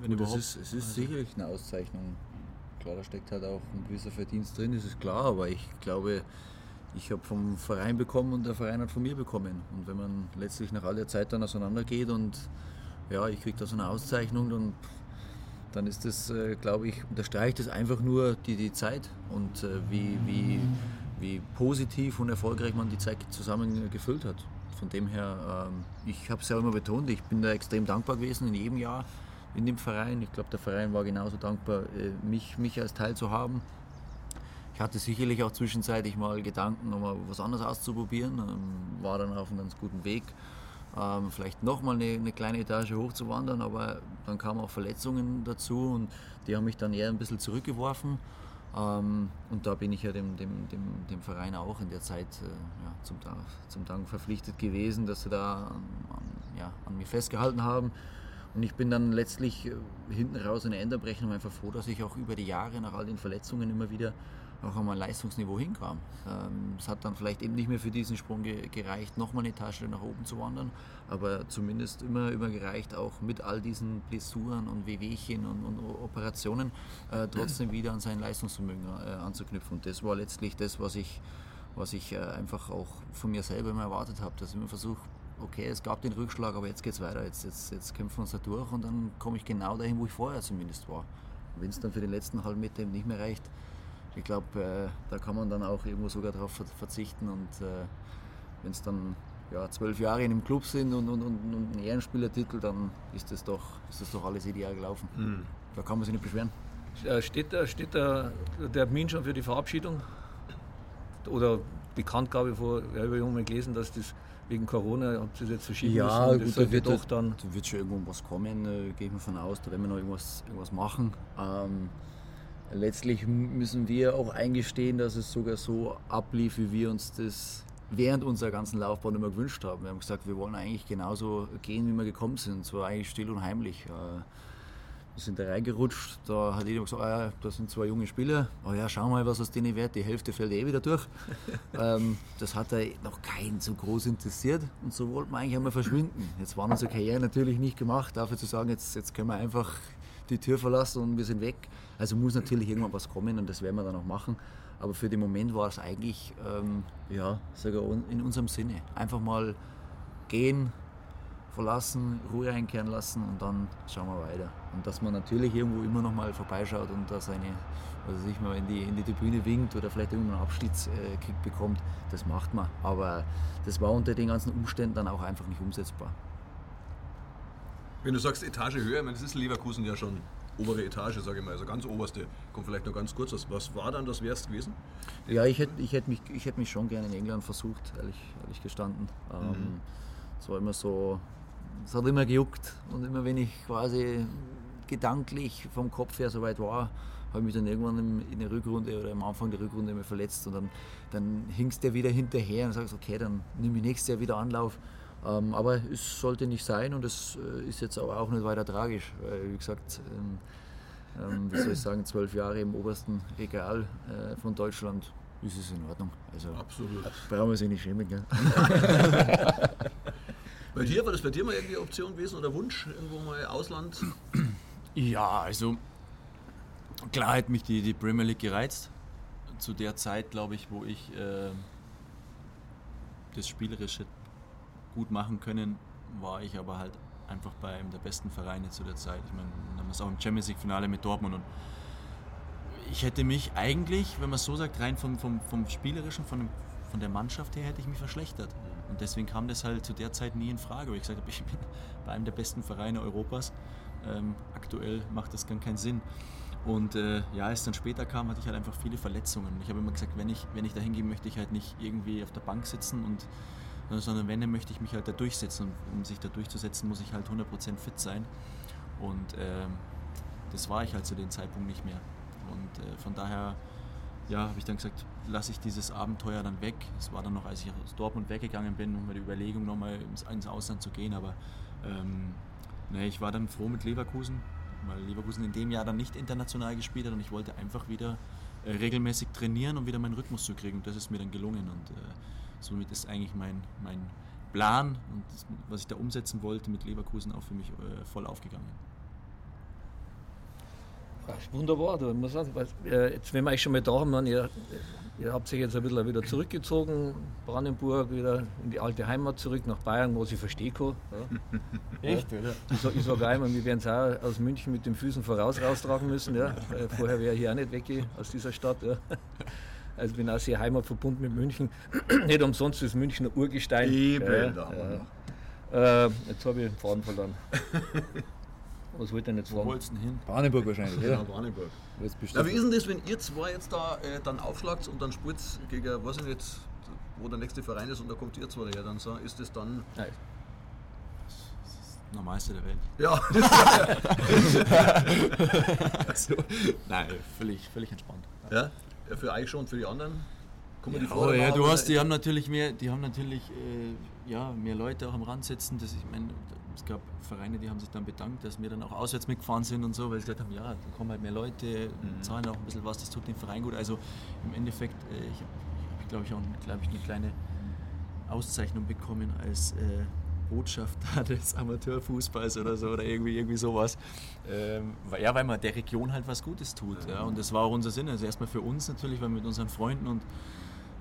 Speaker 4: wenn Gut, überhaupt. Es ist, es ist also sicherlich eine Auszeichnung. Klar, da steckt halt auch ein gewisser Verdienst drin, das ist klar, aber ich glaube, ich habe vom Verein bekommen und der Verein hat von mir bekommen. Und wenn man letztlich nach all der Zeit dann auseinandergeht und ja, ich kriege da so eine Auszeichnung, dann, dann ist das, äh, glaube ich, unterstreicht das einfach nur die, die Zeit und äh, wie, wie, wie positiv und erfolgreich man die Zeit zusammen gefüllt hat. Von dem her, ähm, ich habe es ja immer betont, ich bin da extrem dankbar gewesen in jedem Jahr in dem Verein. Ich glaube, der Verein war genauso dankbar, äh, mich, mich als Teil zu haben. Ich hatte sicherlich auch zwischenzeitlich mal Gedanken, um mal was anderes auszuprobieren. Ähm, war dann auf einem ganz guten Weg, ähm, vielleicht nochmal eine, eine kleine Etage hochzuwandern, aber dann kamen auch Verletzungen dazu und die haben mich dann eher ein bisschen zurückgeworfen. Ähm, und da bin ich ja dem, dem, dem, dem Verein auch in der Zeit äh, ja, zum, zum Dank verpflichtet gewesen, dass sie da an, ja, an mir festgehalten haben. Und ich bin dann letztlich äh, hinten raus in der Endabrechnung einfach froh, dass ich auch über die Jahre nach all den Verletzungen immer wieder auch an mein Leistungsniveau hinkam. Ähm, es hat dann vielleicht eben nicht mehr für diesen Sprung ge gereicht, nochmal eine Etage nach oben zu wandern, aber zumindest immer, immer gereicht, auch mit all diesen Blessuren und Wehwehchen und, und Operationen äh, trotzdem wieder an sein Leistungsvermögen äh, anzuknüpfen. Und das war letztlich das, was ich, was ich äh, einfach auch von mir selber immer erwartet habe, dass ich immer versuche, okay, es gab den Rückschlag, aber jetzt geht es weiter, jetzt, jetzt, jetzt kämpfen wir uns da durch und dann komme ich genau dahin, wo ich vorher zumindest war. Wenn es dann für den letzten halben Meter eben nicht mehr reicht, ich glaube, äh, da kann man dann auch irgendwo sogar darauf verzichten und äh, wenn es dann ja, zwölf Jahre in einem Club sind und, und, und, und ein Ehrenspielertitel, dann ist das doch, ist das doch alles ideal gelaufen. Mhm. Da kann man sich nicht beschweren.
Speaker 2: Äh, steht, da, steht da der Termin schon für die Verabschiedung? Oder Bekanntgabe vor, ich habe irgendwann gelesen, dass das wegen Corona habt ihr jetzt verschieben
Speaker 4: ja, müssen. Gut, da wird doch dann. Da wird schon irgendwo was kommen, äh, gehe ich mal von aus, da werden wir noch irgendwas, irgendwas machen. Ähm, letztlich müssen wir auch eingestehen, dass es sogar so ablief, wie wir uns das während unserer ganzen Laufbahn immer gewünscht haben. Wir haben gesagt, wir wollen eigentlich genauso gehen, wie wir gekommen sind. Zwar eigentlich still und heimlich. Äh, wir sind da reingerutscht, da hat jeder gesagt, ah ja, da sind zwei junge Spieler, oh ja, schau mal, was aus denen wird, die Hälfte fällt eh wieder durch. ähm, das hat er noch keinen so groß interessiert und so wollten wir eigentlich einmal verschwinden. Jetzt waren unsere Karriere natürlich nicht gemacht, dafür zu sagen, jetzt, jetzt können wir einfach die Tür verlassen und wir sind weg. Also muss natürlich irgendwann was kommen und das werden wir dann auch machen. Aber für den Moment war es eigentlich, ähm, ja, sogar in unserem Sinne. Einfach mal gehen, verlassen, Ruhe einkehren lassen und dann schauen wir weiter. Und dass man natürlich irgendwo immer noch mal vorbeischaut und da seine, also sich mal in die, in die Tribüne winkt oder vielleicht irgendwann einen Abschiedskick bekommt, das macht man. Aber das war unter den ganzen Umständen dann auch einfach nicht umsetzbar.
Speaker 1: Wenn du sagst Etage höher, ich meine, das ist Leverkusen ja schon obere Etage, sage ich mal, also ganz oberste. Kommt vielleicht noch ganz kurz, was, was war dann das Wärst gewesen?
Speaker 4: Ja, ich hätte ich hätt mich, hätt mich schon gerne in England versucht, ehrlich, ehrlich gestanden. Ähm, mhm. Es war immer so, es hat immer gejuckt und immer wenn ich quasi gedanklich vom Kopf her so weit war, habe ich mich dann irgendwann in der Rückrunde oder am Anfang der Rückrunde immer verletzt und dann, dann hingst der wieder hinterher und sagst, okay, dann nehme ich nächstes Jahr wieder Anlauf. Ähm, aber es sollte nicht sein und es äh, ist jetzt aber auch nicht weiter tragisch, weil wie gesagt, ähm, ähm, wie soll ich sagen, zwölf Jahre im obersten Regal äh, von Deutschland ist es in Ordnung. Also
Speaker 1: Absolut.
Speaker 4: brauchen wir sich nicht schämen. Gell?
Speaker 1: Bei dir, war das bei dir mal irgendwie Option gewesen oder Wunsch, irgendwo mal Ausland?
Speaker 5: Ja, also klar hat mich die, die Premier League gereizt. Zu der Zeit, glaube ich, wo ich äh, das Spielerische gut machen können, war ich aber halt einfach bei einem der besten Vereine zu der Zeit. Ich meine, dann haben wir es auch im Champions League Finale mit Dortmund und ich hätte mich eigentlich, wenn man es so sagt, rein vom, vom, vom Spielerischen, von von der Mannschaft her hätte ich mich verschlechtert. Und deswegen kam das halt zu der Zeit nie in Frage, weil ich gesagt habe, ich bin bei einem der besten Vereine Europas. Ähm, aktuell macht das gar keinen Sinn. Und äh, ja, als dann später kam, hatte ich halt einfach viele Verletzungen. Ich habe immer gesagt, wenn ich, wenn ich da hingehe, möchte ich halt nicht irgendwie auf der Bank sitzen und sondern wenn, dann möchte ich mich halt da durchsetzen. Und um sich da durchzusetzen, muss ich halt 100% fit sein. Und äh, das war ich halt zu dem Zeitpunkt nicht mehr. Und äh, von daher ja, habe ich dann gesagt, lasse ich dieses Abenteuer dann weg. Es war dann noch, als ich aus Dortmund weggegangen bin, um die Überlegung, nochmal ins, ins Ausland zu gehen. Aber ähm, nee, ich war dann froh mit Leverkusen, weil Leverkusen in dem Jahr dann nicht international gespielt hat und ich wollte einfach wieder äh, regelmäßig trainieren, um wieder meinen Rhythmus zu kriegen. Und das ist mir dann gelungen. Und äh, somit ist eigentlich mein, mein Plan und das, was ich da umsetzen wollte mit Leverkusen auch für mich äh, voll aufgegangen.
Speaker 2: Wunderbar, du muss sagen, äh, jetzt, wenn wir euch schon mal da haben, ihr, ihr habt sich jetzt ein bisschen wieder zurückgezogen, Brandenburg, wieder in die alte Heimat zurück, nach Bayern, wo ich verstehe kann. Ja. Echt? Ja. Ich, ich sage einmal, wir werden es auch aus München mit den Füßen voraus raustragen müssen. Ja. Vorher wäre ich hier auch nicht weg aus dieser Stadt. Ja. Also bin auch sehr heimatverbunden mit München. nicht umsonst ist München ein Urgestein.
Speaker 1: Eben,
Speaker 2: ja, ja. Äh, jetzt habe ich den Faden verloren. Was wollt ihr denn jetzt fragen?
Speaker 5: Wo wollt's denn hin?
Speaker 4: Brandenburg wahrscheinlich, ja.
Speaker 1: Ja, Brandenburg. Na, wie ist denn das, wenn ihr zwei jetzt da äh, dann aufschlagt und dann spielt gegen, was ich jetzt, wo der nächste Verein ist und da kommt ihr zwei her, dann so, ist das dann.
Speaker 2: Nein.
Speaker 5: Das Normalste der Welt.
Speaker 1: Ja,
Speaker 5: Also, nein, völlig, völlig entspannt.
Speaker 1: ja, ja, für euch schon, für die anderen. Kommen die
Speaker 5: Oh
Speaker 1: Vorder-
Speaker 5: ja, du hast, die haben natürlich mehr, die haben natürlich äh, ja, mehr Leute auch am Rand sitzen. Das, ich meine, es gab Vereine, die haben sich dann bedankt, dass wir dann auch auswärts mitgefahren sind und so, weil sie gesagt haben, ja, da kommen halt mehr Leute, zahlen auch ein bisschen was, das tut dem Verein gut. Also im Endeffekt, äh, ich habe, hab, glaube ich, auch glaub ich, eine kleine Auszeichnung bekommen als äh, Botschafter des Amateurfußballs oder so oder irgendwie, irgendwie sowas. Ähm, ja, weil man der Region halt was Gutes tut. Ja, und das war auch unser Sinn. Also erstmal für uns natürlich, weil wir mit unseren Freunden und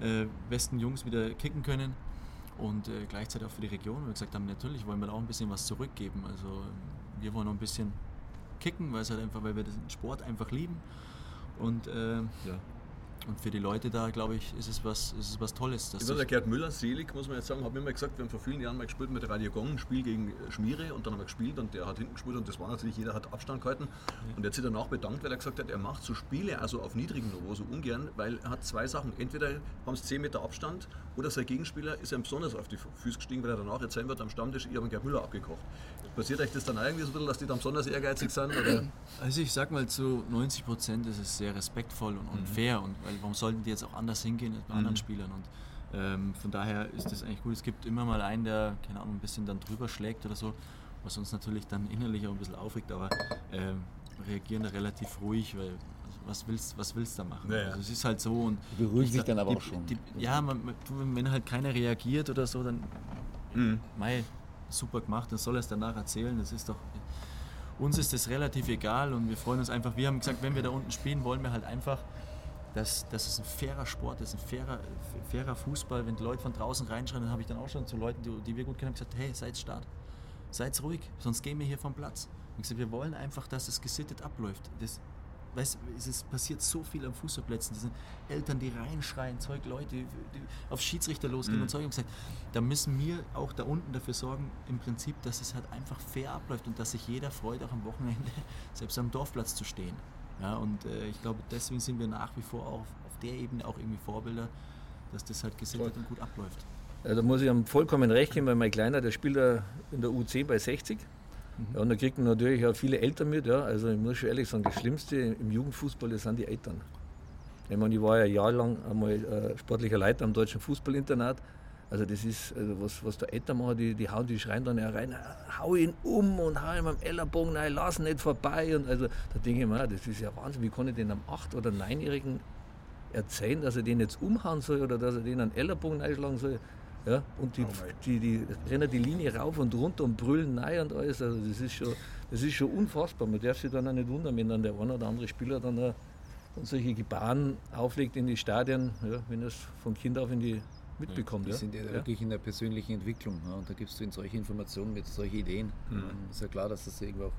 Speaker 5: äh, besten Jungs wieder kicken können und äh, gleichzeitig auch für die Region. weil Wir gesagt haben, natürlich wollen wir da auch ein bisschen was zurückgeben. Also wir wollen auch ein bisschen kicken, weil es halt einfach, weil wir den Sport einfach lieben. Und äh, ja. Und für die Leute da, glaube ich, ist es was, ist es was Tolles. Dass
Speaker 1: Ich
Speaker 5: sich-
Speaker 1: der Gerd Müller, selig, muss man jetzt sagen, hat mir immer gesagt, wir haben vor vielen Jahren mal gespielt mit Radio Gong, ein Spiel gegen äh, Schmiere und dann haben wir gespielt und der hat hinten gespielt und das war natürlich, jeder hat Abstand gehalten. Und er hat sich danach bedankt, weil er gesagt hat, er macht so Spiele also auf niedrigem Niveau so ungern, weil er hat zwei Sachen. Entweder haben sie 10 Meter Abstand oder sein Gegenspieler ist ihm besonders auf die Füße gestiegen, weil er danach erzählen wird am Stammtisch, ich habe Gerd Müller abgekocht. Passiert euch das dann irgendwie so ein bisschen, dass die dann besonders ehrgeizig sind? Oder?
Speaker 5: Also ich sag mal, zu 90 Prozent ist es sehr respektvoll und, und fair. Und weil, warum sollten die jetzt auch anders hingehen als bei anderen Spielern? Und ähm, von daher ist das eigentlich gut. Es gibt immer mal einen, der, keine Ahnung, ein bisschen dann drüber schlägt oder so, was uns natürlich dann innerlich auch ein bisschen aufregt, aber ähm, reagieren da relativ ruhig, weil also was willst was willst du da machen?
Speaker 1: Ja, ja.
Speaker 5: Also es ist halt so und
Speaker 4: Beruhigen
Speaker 5: ich
Speaker 4: sich dann aber
Speaker 5: die,
Speaker 4: auch schon.
Speaker 5: Die, ja, man, wenn halt keiner reagiert oder so, dann Mei, super gemacht, dann soll er es danach erzählen. Das ist doch. Uns ist das relativ egal und wir freuen uns einfach. Wir haben gesagt, wenn wir da unten spielen, wollen wir halt einfach, dass, dass es ein fairer Sport ist, ein fairer, fairer Fußball. Wenn die Leute von draußen reinschreien, dann habe ich dann auch schon zu Leuten, die, die wir gut kennen, gesagt: hey, seid stark, seid ruhig, sonst gehen wir hier vom Platz. Und gesagt, wir wollen einfach, dass es gesittet abläuft. Das, weißt, es ist, passiert so viel am Fußballplätzen. Das sind Eltern, die reinschreien, Zeug, Leute, die, die auf Schiedsrichter losgehen und Zeug. Und gesagt, da müssen wir auch da unten dafür sorgen, im Prinzip, dass es halt einfach fair abläuft und dass sich jeder freut, auch am Wochenende selbst am Dorfplatz zu stehen. Ja, und äh, ich glaube, deswegen sind wir nach wie vor auch auf der Ebene auch irgendwie Vorbilder, dass das halt gesittet und gut abläuft.
Speaker 2: Ja, da muss ich ihm vollkommen recht geben, weil mein Kleiner, der spielt da in der U10 bei 60. Ja, und da kriegt man natürlich auch viele Eltern mit. Ja. Also ich muss schon ehrlich sagen, das Schlimmste im Jugendfußball, das sind die Eltern. Ich meine, ich war ja jahrelang einmal äh, sportlicher Leiter am deutschen Fußballinternat. Also das ist, also was, was da Eltern machen, die, die hauen, die schreien dann ja rein, hau ihn um und hau ihn am Ellerbogen rein, lass ihn nicht vorbei. Und also da denke ich mir, das ist ja Wahnsinn, wie kann ich den am 8- oder 9-Jährigen erzählen, dass er den jetzt umhauen soll oder dass er den an Ellerbogen einschlagen soll. Ja, und die, die, die rennen die Linie rauf und runter und brüllen nein und alles. Also das ist schon, das ist schon unfassbar. Man darf sich dann auch nicht wundern, wenn dann der eine oder andere Spieler dann, auch dann solche Gebaren auflegt in die Stadien, ja, wenn es von Kind auf in die mitbekommt.
Speaker 4: Die
Speaker 2: ja.
Speaker 4: sind ja,
Speaker 2: Ja.
Speaker 4: wirklich in der persönlichen Entwicklung. Ja, und da gibst du in solche Informationen mit solche Ideen.
Speaker 1: Mhm.
Speaker 4: Ja, ist ja klar, dass das irgendwo auch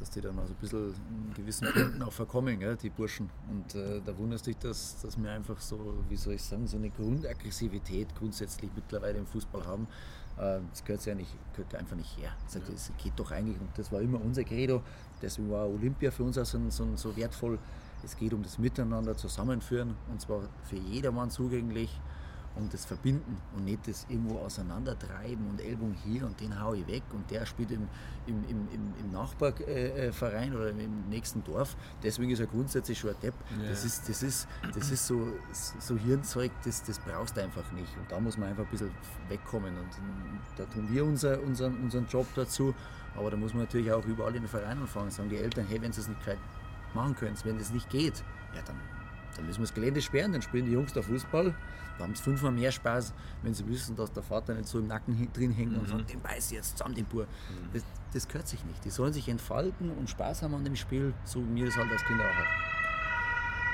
Speaker 4: dass die dann also ein bisschen in gewissen Punkten auch verkommen, gell, die Burschen. Und äh, da wundert dich, dass, dass wir einfach so, wie soll ich sagen, so eine Grundaggressivität grundsätzlich mittlerweile im Fußball haben. Äh, das gehört ja nicht, gehört einfach nicht her. Das, das geht doch eigentlich, und das war immer unser Credo, deswegen war Olympia für uns auch so, so, so wertvoll. Es geht um das Miteinander zusammenführen und zwar für jedermann zugänglich und das Verbinden und nicht das irgendwo auseinandertreiben und Ellbogen hier und den haue ich weg und der spielt im, im, im, im Nachbarverein oder im nächsten Dorf. Deswegen ist er grundsätzlich schon ein Depp. Ja. Das, ist, das, ist, das ist so, so Hirnzeug, das, das brauchst du einfach nicht. Und da muss man einfach ein bisschen wegkommen. Und da tun wir unser, unseren, unseren Job dazu. Aber da muss man natürlich auch überall in den Vereinen anfangen. Sagen die Eltern, hey, wenn sie es nicht machen können, wenn es nicht geht, ja, dann, dann müssen wir das Gelände sperren, dann spielen die Jungs da Fußball da haben sie fünfmal mehr Spaß, wenn sie wissen, dass der Vater nicht so im Nacken drin hängt mhm. und sagt, den beiß jetzt zusammen, den Bur. Mhm. Das, das gehört sich nicht. Die sollen sich entfalten und Spaß haben an dem Spiel, so wie mir das halt als Kind auch hat.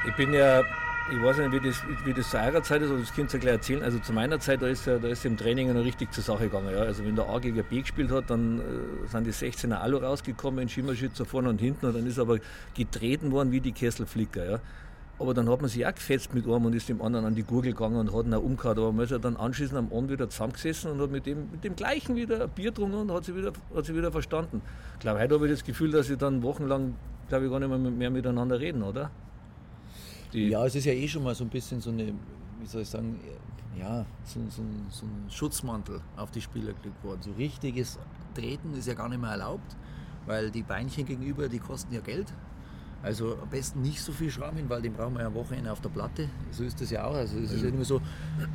Speaker 2: Ich bin ja ich weiß nicht, wie das, wie das zu eurer Zeit ist, aber das könnt ihr gleich erzählen. Also zu meiner Zeit, da ist ja, da ist im Training noch richtig zur Sache gegangen. Ja. Also wenn der A gegen B gespielt hat, dann äh, sind die 16er Alu rausgekommen in Schimmerschützer vorne und hinten und dann ist aber getreten worden wie die Kesselflicker. Ja. Aber dann hat man sich auch gefetzt mit einem und ist dem anderen an die Gurgel gegangen und hat ihn auch umgehauen. Aber man ist ja dann anschließend am Abend wieder zusammengesessen und hat mit dem, mit dem gleichen wieder ein Bier getrunken und hat sich wieder, hat sich wieder verstanden. Ich glaube, heute habe ich das Gefühl, dass sie dann wochenlang, glaube ich, gar nicht mehr, mehr miteinander reden, oder?
Speaker 4: Die ja, es ist ja eh schon mal so ein bisschen so eine, wie soll ich sagen, ja, so, so, so ein Schutzmantel auf die Spieler gelegt worden. So richtiges Treten ist ja gar nicht mehr erlaubt, weil die Beinchen gegenüber, die kosten ja Geld. Also am besten nicht so viel Schramm hin, weil den brauchen wir ja am Wochenende auf der Platte. So ist das ja auch. Also es ist ja immer so,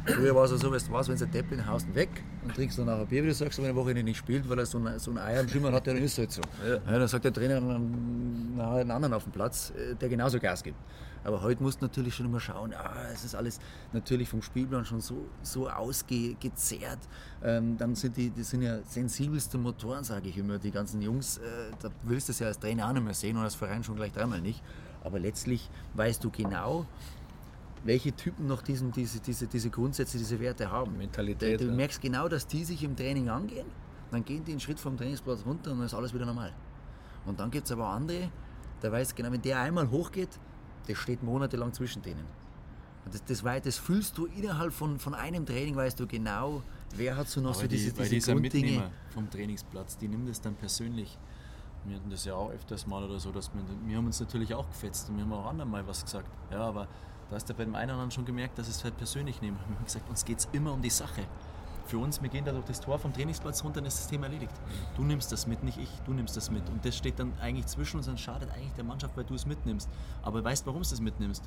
Speaker 4: früher war es ja so, weißt du was, wenn es ein Depp in haust weg und trinkst dann nachher Bier, wie du sagst, wenn er am Wochenende nicht spielt, weil er so ein, so ein Eier im Schimmern hat, dann ist es halt so. Ja. Ja, dann sagt der Trainer nachher einen anderen auf dem Platz, äh, der genauso Gas gibt. Aber heute musst du natürlich schon immer schauen, ah, es ist alles natürlich vom Spielplan schon so, so ausgezehrt. Ähm, dann sind die, die sind ja sensibelste Motoren, sage ich immer, die ganzen Jungs. Äh, da willst du es ja als Trainer auch nicht mehr sehen und als Verein schon gleich dreimal nicht. Aber letztlich weißt du genau, welche Typen noch diesen, diese, diese, diese Grundsätze, diese Werte haben. Mentalität. Du, du merkst genau, dass die sich im Training angehen, dann gehen die einen Schritt vom Trainingsplatz runter und dann ist alles wieder normal. Und dann gibt es aber andere, da weißt du genau, wenn der einmal hochgeht, das steht monatelang zwischen denen. Und das, das, das fühlst du innerhalb von, von einem Training, weißt du genau, wer hat so noch Aber so diese, die, diese dieser Grunddinge. Mitnehmer
Speaker 5: vom Trainingsplatz, die nimmt es dann persönlich. Wir hatten das ja auch öfters mal oder so, dass wir, wir haben uns natürlich auch gefetzt und wir haben auch anderen mal was gesagt. Ja, aber da hast du bei dem einen oder anderen schon gemerkt, dass es halt persönlich nehmen. Wir haben gesagt, uns geht es immer um die Sache für uns, wir gehen da durch das Tor vom Trainingsplatz runter, dann ist das Thema erledigt. Du nimmst das mit, nicht ich, du nimmst das mit. Und das steht dann eigentlich zwischen uns und schadet eigentlich der Mannschaft, weil du es mitnimmst. Aber weißt, warum du es mitnimmst?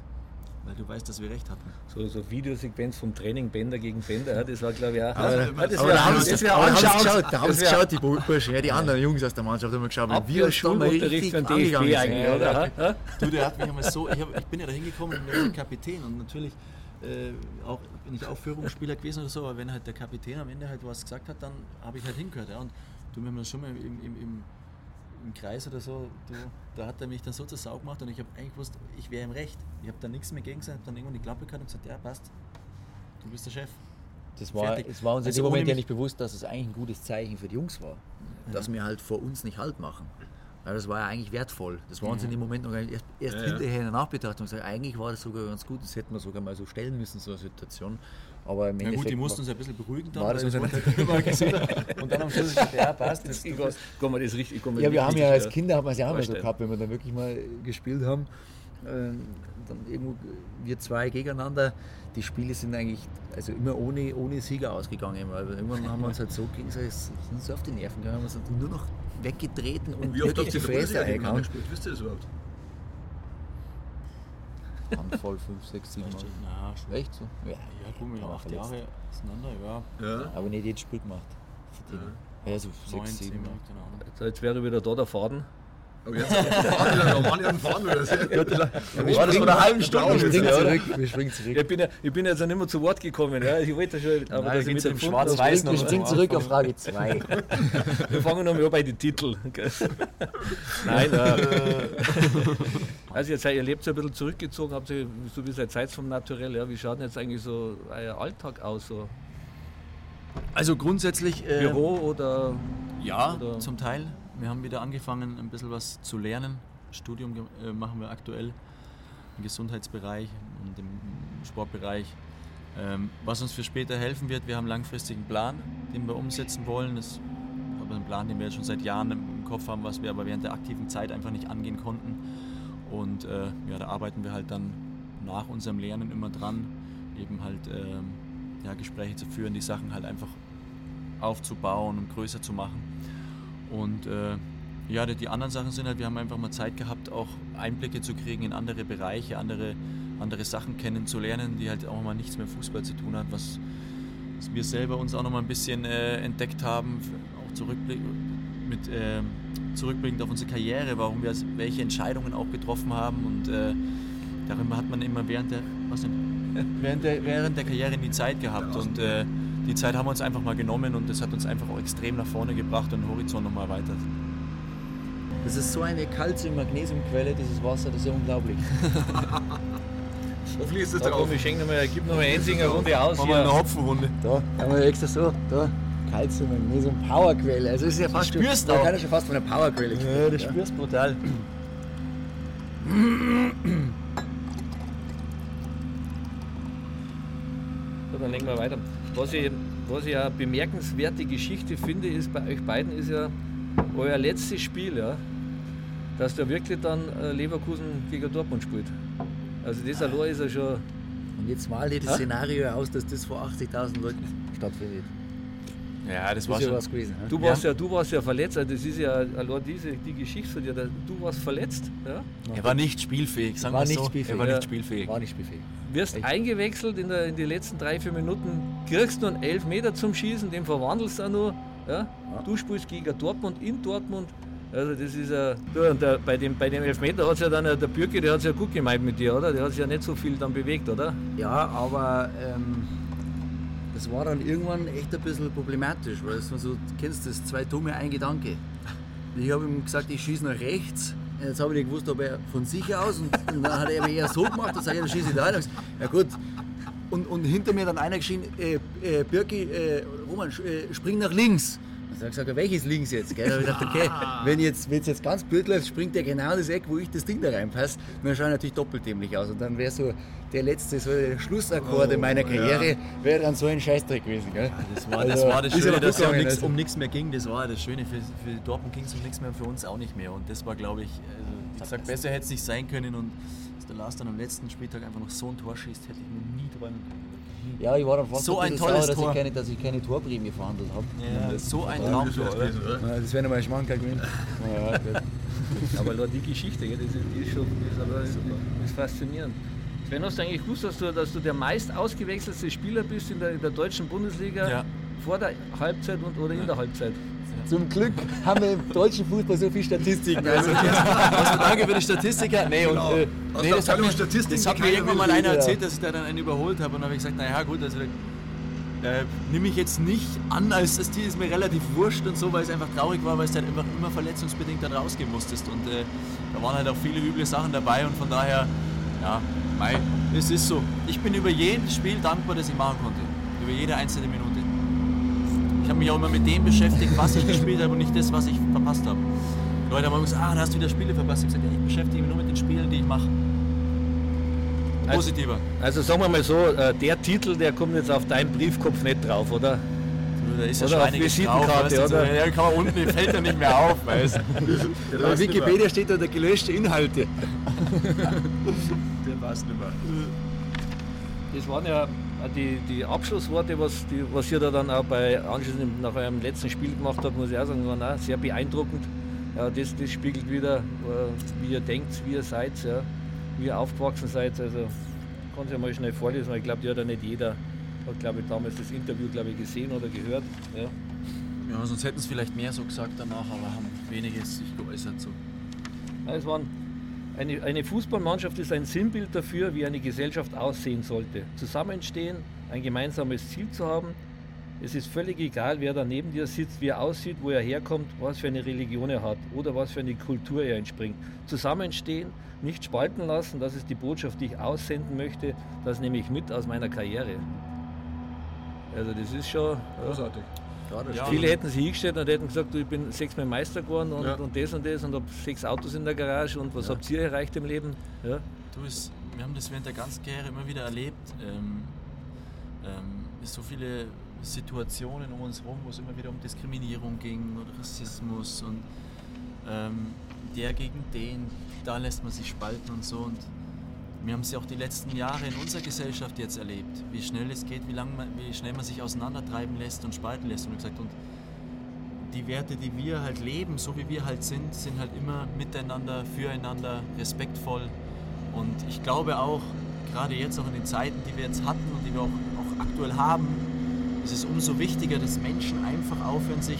Speaker 5: Weil du weißt, dass wir recht hatten.
Speaker 2: So, so Videosequenz vom Training Bänder gegen Bänder, das war glaube ich auch.
Speaker 4: Aber, aber, das aber da haben sie geschaut, da haben sie geschaut, die Burschen, ja, die anderen Jungs aus der Mannschaft haben geschaut,
Speaker 2: Ab wir Schulunterricht von DFB eigentlich, oder?
Speaker 5: Du, der hat mich einmal so, ich, hab, ich bin ja da hingekommen und bin Kapitän und natürlich äh, auch, bin ich auch Führungsspieler gewesen oder so, aber wenn halt der Kapitän am Ende halt was gesagt hat, dann habe ich halt hingehört. Ja. Und du, wir haben das schon mal im, im, im, im Kreis oder so, du, da hat er mich dann so zur Sau gemacht und ich habe eigentlich gewusst, ich wäre im Recht. Ich habe da nichts mehr gegen gesagt, habe dann irgendwann die Klappe gehabt und gesagt, ja passt, du bist der Chef.
Speaker 4: Das war, es war uns also in dem Moment ja nicht bewusst, dass es eigentlich ein gutes Zeichen für die Jungs war. Ja. Dass wir halt vor uns nicht Halt machen. Ja, das war ja eigentlich wertvoll. Das war uns in dem Moment noch erst, erst ja, hinterher in der Nachbetrachtung gesagt, eigentlich war das sogar ganz gut, das hätten wir sogar mal so stellen müssen, so eine Situation. Aber im
Speaker 5: ja gut, die mussten uns ein bisschen beruhigen dann, war das uns halt gesehen Und dann am Schluss gesagt, ja passt. Das, das, das,
Speaker 4: kann man das richtig, man ja, wir haben ja als Kinder haben wir es ja auch mal so gehabt, wenn wir dann wirklich mal gespielt haben, äh, dann irgendwo wir zwei gegeneinander, die Spiele sind eigentlich also immer ohne, ohne Sieger ausgegangen. Weil irgendwann haben wir uns halt so gegenseitig so auf die Nerven gegangen, haben uns halt nur noch weggetreten und, und
Speaker 1: wie oft habt ihr die Fresse eingehauen. gespielt? Wisst ihr das überhaupt?
Speaker 4: Handvoll, 5, 6, 7 Mal.
Speaker 5: Na, Echt so? Ja, ja guck mal, acht Jahre auseinander, ja.
Speaker 4: ja. Aber nicht jedes Spiel gemacht. Ja, ja so 6, 7 Mal.
Speaker 2: Jetzt wäre wieder da der Faden.
Speaker 1: Aber jetzt waren die Fahren oder so.
Speaker 4: Ja, war das vor einer halben Stunde? Wir springen zurück. Wir springen zurück.
Speaker 2: Ich bin, ja, ich bin jetzt nicht mehr zu Wort gekommen. Ja. Ich wollte schon,
Speaker 4: aber Nein, dass ich mit dem Schwarz-Weiß Wir springen zurück auf Frage 2.
Speaker 2: wir fangen nochmal bei den Titeln. Nein, äh, also jetzt ihr lebt ein bisschen zurückgezogen, habt ihr so wie seit Zeit vom Naturell. Ja. Wie schaut denn jetzt eigentlich so euer Alltag aus? So?
Speaker 5: Also grundsätzlich.
Speaker 2: Äh, Büro oder?
Speaker 5: Ja, oder? zum Teil wir haben wieder angefangen, ein bisschen was zu lernen. Studium äh, machen wir aktuell im Gesundheitsbereich und im Sportbereich. Ähm, was uns für später helfen wird, wir haben einen langfristigen Plan, den wir umsetzen wollen. Das ist aber ein Plan, den wir jetzt schon seit Jahren im Kopf haben, was wir aber während der aktiven Zeit einfach nicht angehen konnten. Und äh, ja, da arbeiten wir halt dann nach unserem Lernen immer dran, eben halt äh, ja, Gespräche zu führen, die Sachen halt einfach aufzubauen und größer zu machen. Und äh, ja, die, anderen Sachen sind halt, wir haben einfach mal Zeit gehabt, auch Einblicke zu kriegen in andere Bereiche, andere, andere Sachen kennenzulernen, die halt auch mal nichts mit Fußball zu tun hat, was, was wir selber uns auch noch mal ein bisschen äh, entdeckt haben, auch zurückblick, mit, äh, zurückblickend auf unsere Karriere, warum wir welche Entscheidungen auch getroffen haben und äh, darüber hat man immer während der, was denn, während der, während der Karriere nie Zeit gehabt und äh, die Zeit haben wir uns einfach mal genommen und das hat uns einfach auch extrem nach vorne gebracht und den Horizont nochmal erweitert.
Speaker 4: Das ist so eine Calcium-Magnesiumquelle, dieses Wasser, das ist ja unglaublich.
Speaker 2: Hoffentlich ist das da drauf. Komm, ich schenke nochmal, gib nochmal eine Runde aus.
Speaker 5: Machen wir eine Hopfenrunde.
Speaker 4: Da, haben wir extra so, da. Calcium, Magnesium, Powerquelle. Also ist ja fast
Speaker 5: das spürst du auch.
Speaker 4: kann ja schon fast von einer Powerquelle
Speaker 5: Ja, das ja. spürst brutal.
Speaker 2: Dann legen wir weiter. Was ich, was ich eine bemerkenswerte Geschichte finde, ist bei euch beiden ist ja euer letztes Spiel, ja, dass der wirklich dann äh, Leverkusen gegen Dortmund spielt. Also das allein ist ja schon.
Speaker 4: Und jetzt mal das ha? Szenario aus, dass das vor 80.000 Leuten stattfindet.
Speaker 5: Ja, das, war schon
Speaker 4: was gewesen.
Speaker 2: Du warst ja. ja. du warst ja verletzt, also das ist ja allein diese die Geschichte von dir. Du warst verletzt. Ja?
Speaker 5: Er war nicht spielfähig, sagen wir so.
Speaker 4: Spielfähig.
Speaker 5: Er war nicht spielfähig.
Speaker 4: War nicht spielfähig.
Speaker 2: Wirst Echt? eingewechselt in, der, in die letzten drei, vier Minuten, kriegst nur einen Elfmeter zum Schießen, den verwandelst du auch noch. Ja? ja? Du spielst gegen Dortmund in Dortmund. Also das ist ja. Du, der, bei, dem, bei dem Elfmeter hat es ja dann der Bürger, der hat es ja gut gemeint mit dir, oder? Der hat sich ja nicht so viel dann bewegt, oder?
Speaker 4: Ja, aber ähm, das war dann irgendwann echt ein bisschen problematisch, weil du so, kennst das, zwei Dumme, ein Gedanke. Ich habe ihm gesagt, ich schieße nach rechts. Jetzt habe ich nicht gewusst, ob er von sich aus und, und dann hat er mir eher so gemacht, sage ich, dann schieße ich da rein. Ja gut. Und, und hinter mir dann einer geschrien, äh, äh, Birki, äh, Roman, äh, spring nach links. Ich habe gesagt, welches links jetzt? Gell? Da habe ich gedacht, okay, wenn jetzt, es jetzt ganz blöd läuft, springt der genau in das Eck, wo ich das Ding da reinpasse. dann schaue ich natürlich doppelt dämlich aus. Und dann wäre so der letzte, so der Schlussakkord oh, in meiner Karriere, ja. wäre dann so ein Scheißdreck gewesen. Gell? Ja,
Speaker 5: das, war, das war das also, Schöne, dass es um, also. um nichts mehr ging. Das war das Schöne. Für, für Dortmund ging es um nichts mehr, für uns auch nicht mehr. Und das war, glaube ich, also, wie gesagt, besser hätte es nicht sein können. Und dass der Lars dann am letzten Spieltag einfach noch so ein Tor schießt, hätte ich mir nie träumen können.
Speaker 4: Ja, ich war dann fast
Speaker 5: so ein tolles
Speaker 4: sauer,
Speaker 5: Tor.
Speaker 4: Dass, ich keine, dass ich keine Torprämie verhandelt habe.
Speaker 5: Ja, so ein Traumtor, oder?
Speaker 4: Ja, das wäre nochmal ein Schmankerl gewesen.
Speaker 2: Ja, aber die Geschichte, das ist, ist schon das ist, ist faszinierend. Sven, hast du eigentlich gewusst, dass du, dass du der meist ausgewechselte Spieler bist in der, in der deutschen Bundesliga
Speaker 5: ja.
Speaker 2: vor der Halbzeit und, oder in der Halbzeit?
Speaker 4: Zum Glück haben wir im deutschen Fußball so viele Statistiken.
Speaker 5: Also, danke für die Statistiker. Nee, genau. und, äh, nee, das, hat mir, das hat mir irgendwann mal einer erzählt, dass ich da dann einen überholt habe. Und dann habe ich gesagt, naja gut, also äh, nehme ich jetzt nicht an, als das Tier ist mir relativ wurscht und so, weil es einfach traurig war, weil es halt immer, immer verletzungsbedingt dann rausgehen musstest. Und äh, da waren halt auch viele üble Sachen dabei und von daher, ja, mei, es ist so. Ich bin über jedes Spiel dankbar, das ich machen konnte. Über jede einzelne Minute. Ich habe mich auch immer mit dem beschäftigt, was ich gespielt habe und nicht das, was ich verpasst habe. Leute haben immer gesagt, ah, da hast du wieder Spiele verpasst. Ich habe gesagt, ja, ich beschäftige mich nur mit den Spielen, die ich mache. Positiver.
Speaker 2: Also, also, sagen wir mal so, äh, der Titel, der kommt jetzt auf deinen Briefkopf nicht drauf, oder?
Speaker 5: Da ist ja oder auf Visitenkarte, drauf, oder? Ja, kann man unten, fällt ja nicht mehr auf, weißt
Speaker 4: du. Auf Wikipedia steht da der gelöschte Inhalte.
Speaker 2: der weiß nicht mehr. Das waren ja die, die Abschlussworte, was, die, was ihr da dann auch bei anschließend nach eurem letzten Spiel gemacht habt, muss ich auch sagen, waren auch sehr beeindruckend. Ja, das, das spiegelt wieder, äh, wie ihr denkt, wie ihr seid, ja, wie ihr aufgewachsen seid. Also kann es ja mal schnell vorlesen, weil ich glaube, die hat ja nicht jeder, hat glaube ich damals das Interview glaube ich, gesehen oder gehört. Ja,
Speaker 5: ja sonst hätten es vielleicht mehr so gesagt danach, aber haben weniges sich geäußert. So.
Speaker 2: Ja, es waren eine, eine Fußballmannschaft ist ein Sinnbild dafür, wie eine Gesellschaft aussehen sollte. Zusammenstehen, ein gemeinsames Ziel zu haben. Es ist völlig egal, wer da neben dir sitzt, wie er aussieht, wo er herkommt, was für eine Religion er hat oder was für eine Kultur er entspringt. Zusammenstehen, nicht spalten lassen, das ist die Botschaft, die ich aussenden möchte. Das nehme ich mit aus meiner Karriere. Also das ist schon...
Speaker 5: Großartig.
Speaker 2: Ja, Viele hätten sich hingestellt und hätten gesagt, du, ich bin sechsmal Meister geworden und, ja. und das und das und habe sechs Autos in der Garage und was ja. habt ihr erreicht im Leben? Ja.
Speaker 5: Du, es, wir haben das während der ganzen Karriere immer wieder erlebt. Ähm, ähm, so viele Situationen um uns herum, wo es immer wieder um Diskriminierung ging oder Rassismus und ähm, der gegen den, da lässt man sich spalten und so. Und wir haben es ja auch die letzten Jahre in unserer Gesellschaft jetzt erlebt, wie schnell es geht, wie, lang man, wie schnell man sich auseinandertreiben lässt und spalten lässt. Und gesagt, und die Werte, die wir halt leben, so wie wir halt sind, sind halt immer miteinander, füreinander, respektvoll. Und ich glaube auch, gerade jetzt auch in den Zeiten, die wir jetzt hatten und die wir auch, auch aktuell haben, ist es umso wichtiger, dass Menschen einfach aufhören, sich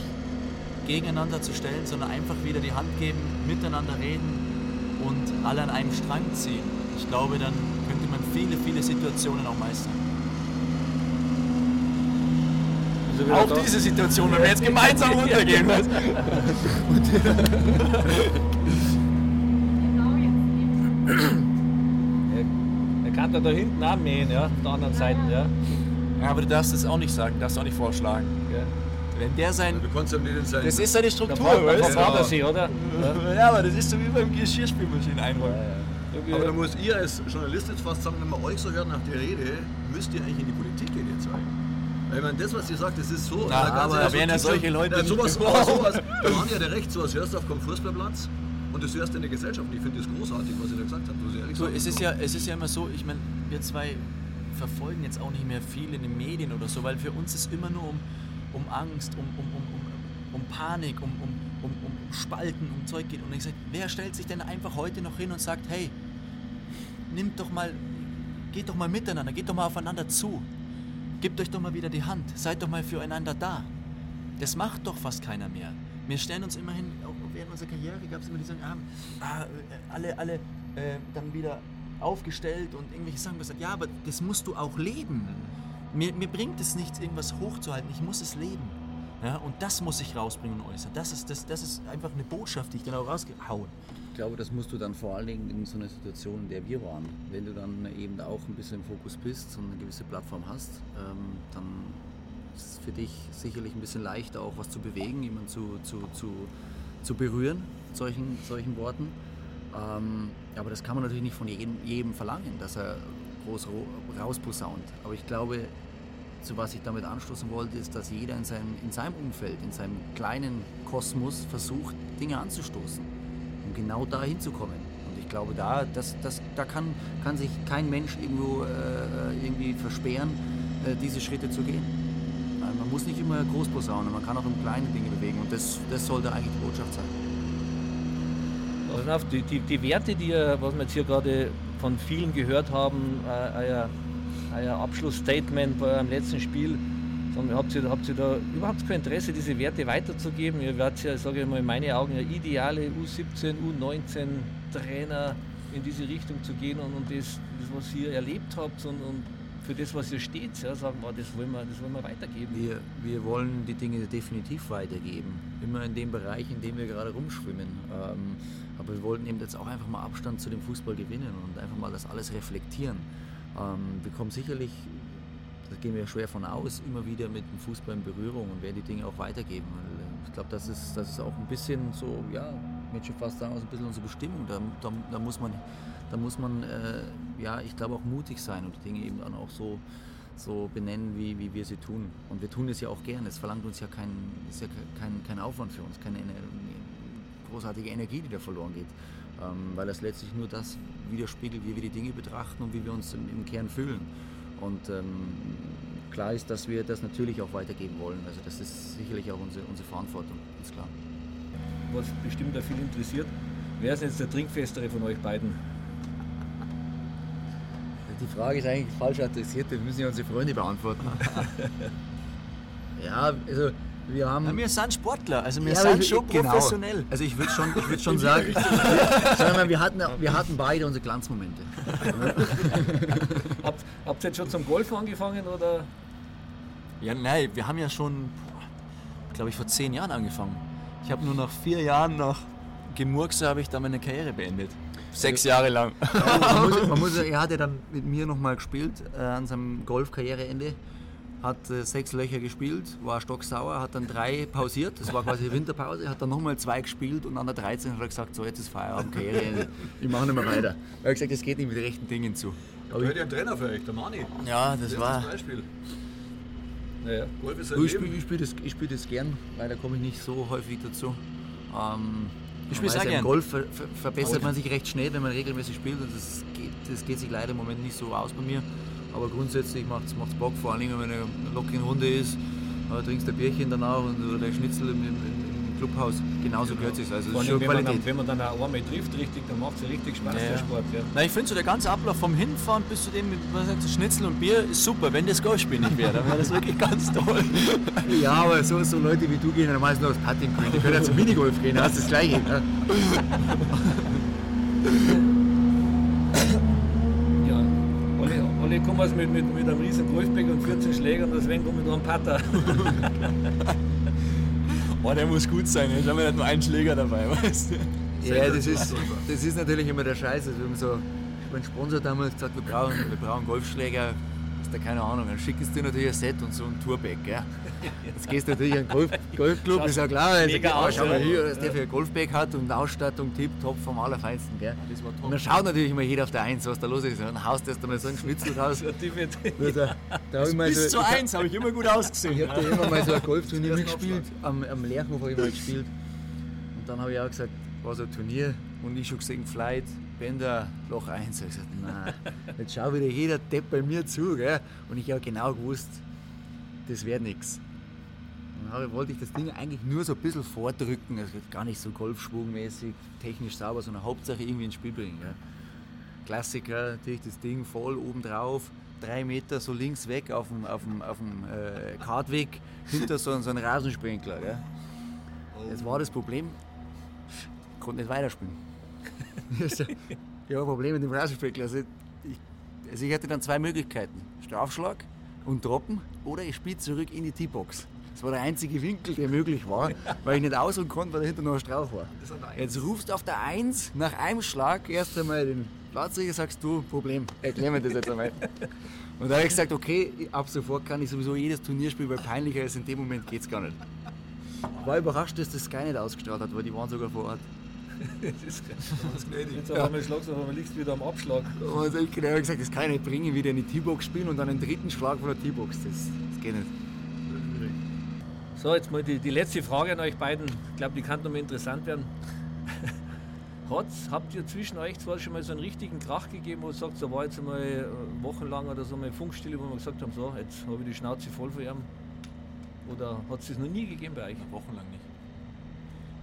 Speaker 5: gegeneinander zu stellen, sondern einfach wieder die Hand geben, miteinander reden und alle an einem Strang ziehen. Ich glaube, dann könnte man viele, viele Situationen auch meistern. Also auch diese Situation, wenn wir jetzt gemeinsam runtergehen. Was?
Speaker 2: er kann da, da hinten auch mähen, ja, auf der anderen Seite. Ja.
Speaker 5: ja, aber du darfst das auch nicht sagen, darfst auch nicht vorschlagen. Okay. Wenn der sein.
Speaker 1: Du kannst ja nicht sein.
Speaker 5: Das ist seine Struktur,
Speaker 2: weißt du? Ja. Sie, oder?
Speaker 5: Ja, aber das ist so wie beim Geschirrspülmaschinen einräumen.
Speaker 1: Ja, aber da muss ihr als Journalist jetzt fast sagen, wenn man euch so hört nach der Rede, müsst ihr eigentlich in die Politik gehen jetzt eigentlich. Weil ich meine, das, was ihr sagt, das ist so.
Speaker 5: Na, aber da werden ja solche Leute. Ja,
Speaker 1: sowas, aber sowas, da waren ja der Recht, sowas hörst du auf dem Fußballplatz und das hörst du in der Gesellschaft. Ich finde das großartig, was ihr da gesagt habt.
Speaker 5: So, es, ist ja, es ist ja immer so, ich meine, wir zwei verfolgen jetzt auch nicht mehr viel in den Medien oder so, weil für uns ist immer nur um um Angst, um, um, um, um, um Panik, um, um, um, um Spalten, um Zeug geht. Und ich sage, wer stellt sich denn einfach heute noch hin und sagt, hey, nimmt doch mal, geht doch mal miteinander, geht doch mal aufeinander zu. Gebt euch doch mal wieder die Hand, seid doch mal füreinander da. Das macht doch fast keiner mehr. Wir stellen uns immerhin, auch während unserer Karriere gab es immer die sagen, ah, ah, alle, alle äh, dann wieder aufgestellt und irgendwelche Sachen gesagt, ja, aber das musst du auch leben. Mir, mir bringt es nichts, irgendwas hochzuhalten. Ich muss es leben. Ja, und das muss ich rausbringen und äußern. Das ist, das, das ist einfach eine Botschaft, die ich dann auch rausgehauen.
Speaker 4: Ich glaube, das musst du dann vor allen Dingen in so einer Situation, in der wir waren, wenn du dann eben auch ein bisschen im Fokus bist und eine gewisse Plattform hast, ähm, dann ist es für dich sicherlich ein bisschen leichter, auch was zu bewegen, jemanden zu, zu, zu, zu berühren, solchen, solchen Worten. Ähm, aber das kann man natürlich nicht von jedem, jedem verlangen, dass er groß rausposaunt. Aber ich glaube, zu was ich damit anstoßen wollte, ist, dass jeder in seinem, in seinem Umfeld, in seinem kleinen Kosmos versucht, Dinge anzustoßen, um genau da hinzukommen. Und ich glaube, da, das, das, da kann, kann sich kein Mensch irgendwo äh, irgendwie versperren, äh, diese Schritte zu gehen. Man muss nicht immer groß posaunen, man kann auch in kleinen Dinge bewegen und das, das sollte eigentlich die Botschaft sein.
Speaker 2: Also die, die, die Werte, die, was wir jetzt hier gerade von vielen gehört haben, äh, euer, Abschlussstatement bei eurem letzten Spiel. Habt ihr, habt ihr da überhaupt kein Interesse, diese Werte weiterzugeben? Ihr werdet ja, sage ich mal, in meinen Augen ja ideale U17, U19 Trainer in diese Richtung zu gehen und, und das, das, was ihr erlebt habt und, und für das, was ihr steht, ja, sagen wir, das wollen wir, das wollen wir weitergeben.
Speaker 4: Wir, wir wollen die Dinge definitiv weitergeben. Immer in dem Bereich, in dem wir gerade rumschwimmen. Ähm, aber wir wollten eben jetzt auch einfach mal Abstand zu dem Fußball gewinnen und einfach mal das alles reflektieren. Ähm, wir kommen sicherlich, da gehen wir schwer von aus, immer wieder mit dem Fußball in Berührung und werden die Dinge auch weitergeben. Äh, ich glaube, das ist, das ist auch ein bisschen so, ja, ich möchte fast sagen, ein bisschen unsere Bestimmung. Da, da, da muss man, da muss man äh, ja, ich glaube auch mutig sein und die Dinge eben dann auch so, so benennen, wie, wie wir sie tun. Und wir tun es ja auch gerne. Es verlangt uns ja kein, ist ja kein, kein Aufwand für uns, keine großartige Energie, die da verloren geht. Ähm, weil das letztlich nur das widerspiegelt, wie wir die Dinge betrachten und wie wir uns im, im Kern fühlen. Und ähm, klar ist, dass wir das natürlich auch weitergeben wollen. Also das ist sicherlich auch unsere, unsere Verantwortung, ist klar.
Speaker 2: Was bestimmt da viel interessiert, wer ist jetzt der Trinkfestere von euch beiden?
Speaker 4: Die Frage ist eigentlich falsch adressiert, das müssen ja unsere Freunde beantworten. ja, also wir haben.
Speaker 5: Ja, wir sind Sportler, also wir ja, sind schon genau. professionell.
Speaker 4: Also ich würde schon, ich würd schon sagen, mal, wir, hatten, wir hatten beide unsere Glanzmomente.
Speaker 2: habt, habt ihr jetzt schon zum Golf angefangen oder?
Speaker 5: Ja, nein, wir haben ja schon, glaube ich, vor zehn Jahren angefangen. Ich habe nur nach vier Jahren nach Gemurkse habe ich dann meine Karriere beendet. Sechs Jahre lang.
Speaker 4: Ja, man muss, man muss, er hat ja dann mit mir nochmal gespielt äh, an seinem Golfkarriereende. Hat äh, sechs Löcher gespielt, war stocksauer, hat dann drei pausiert, das war quasi Winterpause, hat dann nochmal zwei gespielt und an der 13 hat er gesagt, so jetzt ist Feierabend, Karriere, ich mache nicht mehr weiter. Er hat gesagt, es geht nicht mit rechten Dingen zu.
Speaker 1: Aber hätte ich einen Trainer für euch, der Mani.
Speaker 4: Ja, das
Speaker 1: Das
Speaker 4: war...
Speaker 1: ist das Beispiel.
Speaker 2: Naja.
Speaker 1: Golf ist ein
Speaker 4: ich spiele spiel das, ich spiel das gern, weil da komme ich nicht so häufig dazu. Ähm,
Speaker 7: Ich spiel's
Speaker 4: man
Speaker 7: auch gern.
Speaker 4: Im Golf ver ver verbessert man sich recht schnell, wenn man regelmäßig spielt und das geht, das geht sich leider im Moment nicht so aus bei mir. Aber grundsätzlich macht es Bock, vor allem wenn eine lockere Runde ist, äh, trinkst ein Bierchen danach und, oder ein Schnitzel im, im, im Clubhaus. Genauso gehört es. Also das ist
Speaker 2: allem,
Speaker 4: schon
Speaker 2: wenn, man dann,
Speaker 4: Qualität.
Speaker 2: wenn man dann auch einmal trifft, richtig, dann macht es ja richtig Spaß, der Sport. Ja.
Speaker 5: Na, ich finde so der ganze Ablauf vom Hinfahren bis zu dem, was sagt, Schnitzel und Bier ist super. Wenn das Golfspiel nicht wäre, dann wäre das wirklich ganz toll.
Speaker 4: Ja, aber so, so Leute wie du gehen dann meistens nur aufs Putting Green. Die können ja zum Minigolf gehen, das ist das Gleiche. Ne?
Speaker 2: Kommen also mit, mit, mit einem riesen Golfbag und 14 Schlägern und deswegen kommen mit einem Putter.
Speaker 5: Oh, der muss gut sein. Jetzt haben wir nicht nur einen Schläger dabei, weißt du?
Speaker 4: Ja, das ist, das ist natürlich immer der Scheiß. Also, wir haben so, mein Sponsor damals gesagt, wir brauchen, wir brauchen Golfschläger. Du keine Ahnung, dann schicken sie dir natürlich ein Set und so ein Tourbag. Gell? Jetzt gehst du natürlich in einen Golf, Golfclub, ist ja klar. Also,
Speaker 2: mega aus,
Speaker 4: schau mal hier, was der für ein Golfbag hat und Ausstattung tipptopp vom Allerfeinsten. Gell? Und dann schaut natürlich immer jeder auf der Eins, was da los ist. Und dann haust du erst einmal so einen Schnitzel raus. Da, da
Speaker 5: Bis
Speaker 4: so,
Speaker 5: zu eins habe ich immer gut ausgesehen.
Speaker 4: ich habe da immer mal so ein Golfturnier mitgespielt. Am, am Lehrhof habe ich mal gespielt. Und dann habe ich auch gesagt, war so ein Turnier und ich schon gesehen, Flight, Bender, Loch 1. Ich gesagt, nein, jetzt schau wieder jeder Depp bei mir zu. Gell? Und ich habe genau gewusst, das wäre nichts. Dann wollte ich das Ding eigentlich nur so ein bisschen vordrücken, also gar nicht so golfschwungmäßig, technisch sauber, sondern Hauptsache irgendwie ins Spiel bringen. Gell? Klassiker, natürlich das Ding voll oben drauf, drei Meter so links weg auf dem, auf dem, auf dem äh, Kartweg, hinter so, so einem Rasensprinkler. Gell? Jetzt war das Problem, ich konnte nicht weiterspielen. ja, Problem mit dem Rasensprinkler. Also ich, also ich hatte dann zwei Möglichkeiten: Strafschlag und Droppen oder ich spiele zurück in die T-Box. Das war der einzige Winkel, der möglich war, weil ich nicht ausruhen konnte, weil dahinter noch ein Strauch war. Jetzt rufst du auf der 1 nach einem Schlag erst einmal den Platzrichter, sagst du, Problem, erklär mir das jetzt einmal. Und da habe ich gesagt, okay, ab sofort kann ich sowieso jedes Turnier spielen, weil peinlicher als in dem Moment geht es gar nicht. War überrascht, dass das Sky nicht ausgestrahlt hat, weil die waren sogar vor Ort.
Speaker 2: Jetzt auf einmal schlagst du, auf einmal liegst du wieder am Abschlag.
Speaker 4: Und ich habe gesagt, das kann ich nicht bringen, wieder in die T-Box spielen und dann einen dritten Schlag von der T-Box. Das, das geht nicht.
Speaker 2: So, jetzt mal die, die letzte Frage an euch beiden. Ich glaube, die kann noch mal interessant werden. Hat's, habt ihr zwischen euch zwar schon mal so einen richtigen Krach gegeben, wo ihr sagt, da war jetzt einmal äh, wochenlang oder so mal Funkstille, wo wir gesagt haben, so, jetzt habe ich die Schnauze voll von ihm? Oder hat es das noch nie gegeben bei euch?
Speaker 5: Wochenlang nicht.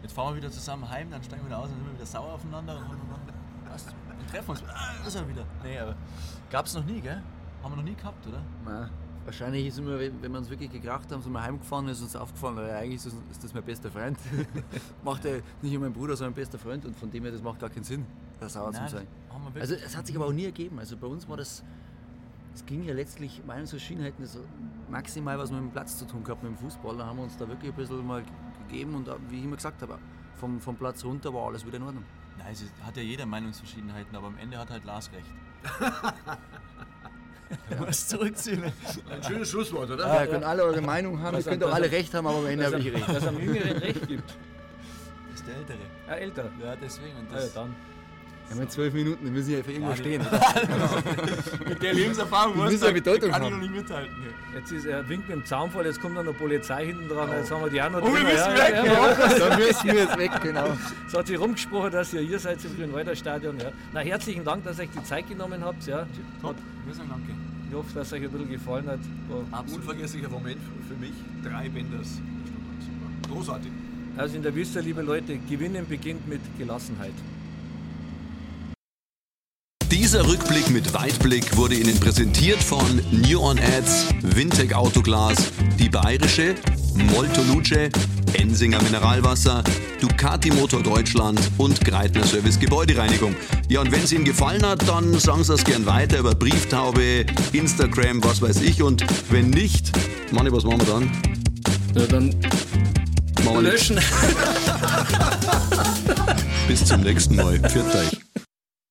Speaker 5: Jetzt fahren wir wieder zusammen heim, dann steigen wir wieder aus und sind wir wieder sauer aufeinander und, und, und, was? und treffen uns. Ah, das ist er wieder. Nee, aber gab's noch nie, gell? Haben wir noch nie gehabt, oder?
Speaker 4: Nein. Wahrscheinlich ist immer, wenn wenn wir uns wirklich gekracht haben, sind wir heimgefahren, ist uns aufgefallen, weil eigentlich ist das, ist das mein bester Freund. macht er nicht nur mein Bruder, sondern mein bester Freund und von dem her, das macht gar keinen Sinn, da sauer zu
Speaker 5: Nein,
Speaker 4: sein.
Speaker 5: wir wirklich-
Speaker 4: Also es hat sich aber auch nie ergeben. Also bei uns war das, es ging ja letztlich, Meinungsverschiedenheiten, das maximal was mit dem Platz zu tun gehabt, mit dem Fußball. Da haben wir uns da wirklich ein bisschen mal gegeben und wie ich immer gesagt habe, vom, vom Platz runter war alles wieder in Ordnung.
Speaker 5: Nein, es ist- hat ja jeder Meinungsverschiedenheiten, aber am Ende hat halt Lars recht. Du musst zurückziehen.
Speaker 1: Ein schönes Schlusswort, oder?
Speaker 4: Ja, ihr könnt alle eure Meinung haben, ihr könnt auch alle recht haben, aber am Ende habe ich recht.
Speaker 2: es dass am Jüngeren Recht gibt.
Speaker 5: Das ist der Ältere.
Speaker 2: Ja, älter.
Speaker 5: Ja, deswegen. Und
Speaker 2: Ja,
Speaker 5: das,
Speaker 2: dann.
Speaker 4: Wir haben jetzt zwölf Minuten, dann müssen wir ja für irgendwo
Speaker 5: Ja,
Speaker 4: stehen.
Speaker 5: mit der Lebenserfahrung, da-
Speaker 4: ja Bedeutung
Speaker 5: kann ich noch nicht mithalten. Nee.
Speaker 2: Jetzt ist er winkt mit dem Zaunfall, jetzt kommt dann noch Polizei hinten dran, jetzt haben wir die noch
Speaker 5: Oh, wir müssen
Speaker 2: ja,
Speaker 5: weg,
Speaker 2: ja,
Speaker 5: ja.
Speaker 2: ja.
Speaker 4: Da müssen wir jetzt weg, genau.
Speaker 2: Es hat sich rumgesprochen, dass ihr hier seid im Grünwalder Stadion. Ja. Na, herzlichen Dank, dass ihr euch die Zeit genommen habt. Ja.
Speaker 5: Top, wir sagen danke.
Speaker 2: Ich hoffe, dass euch ein bisschen gefallen hat. War
Speaker 1: Unvergesslicher Moment für mich. Drei Benders. Großartig.
Speaker 2: Also in der Wüste, liebe Leute, Gewinnen beginnt mit Gelassenheit.
Speaker 3: Dieser Rückblick mit Weitblick wurde Ihnen präsentiert von New On Ads, Wintec Autoglas, die Bayerische, Molto Luce, Ensinger Mineralwasser, Ducati Motor Deutschland und Greitner Service Gebäudereinigung. Ja, und wenn es Ihnen gefallen hat, dann sagen Sie das gern weiter über Brieftaube, Instagram, was weiß ich. Und wenn nicht, Manni, was machen wir dann?
Speaker 2: Ja, dann
Speaker 3: Machen wir
Speaker 2: löschen.
Speaker 3: Bis zum nächsten Mal. Pfiat euch.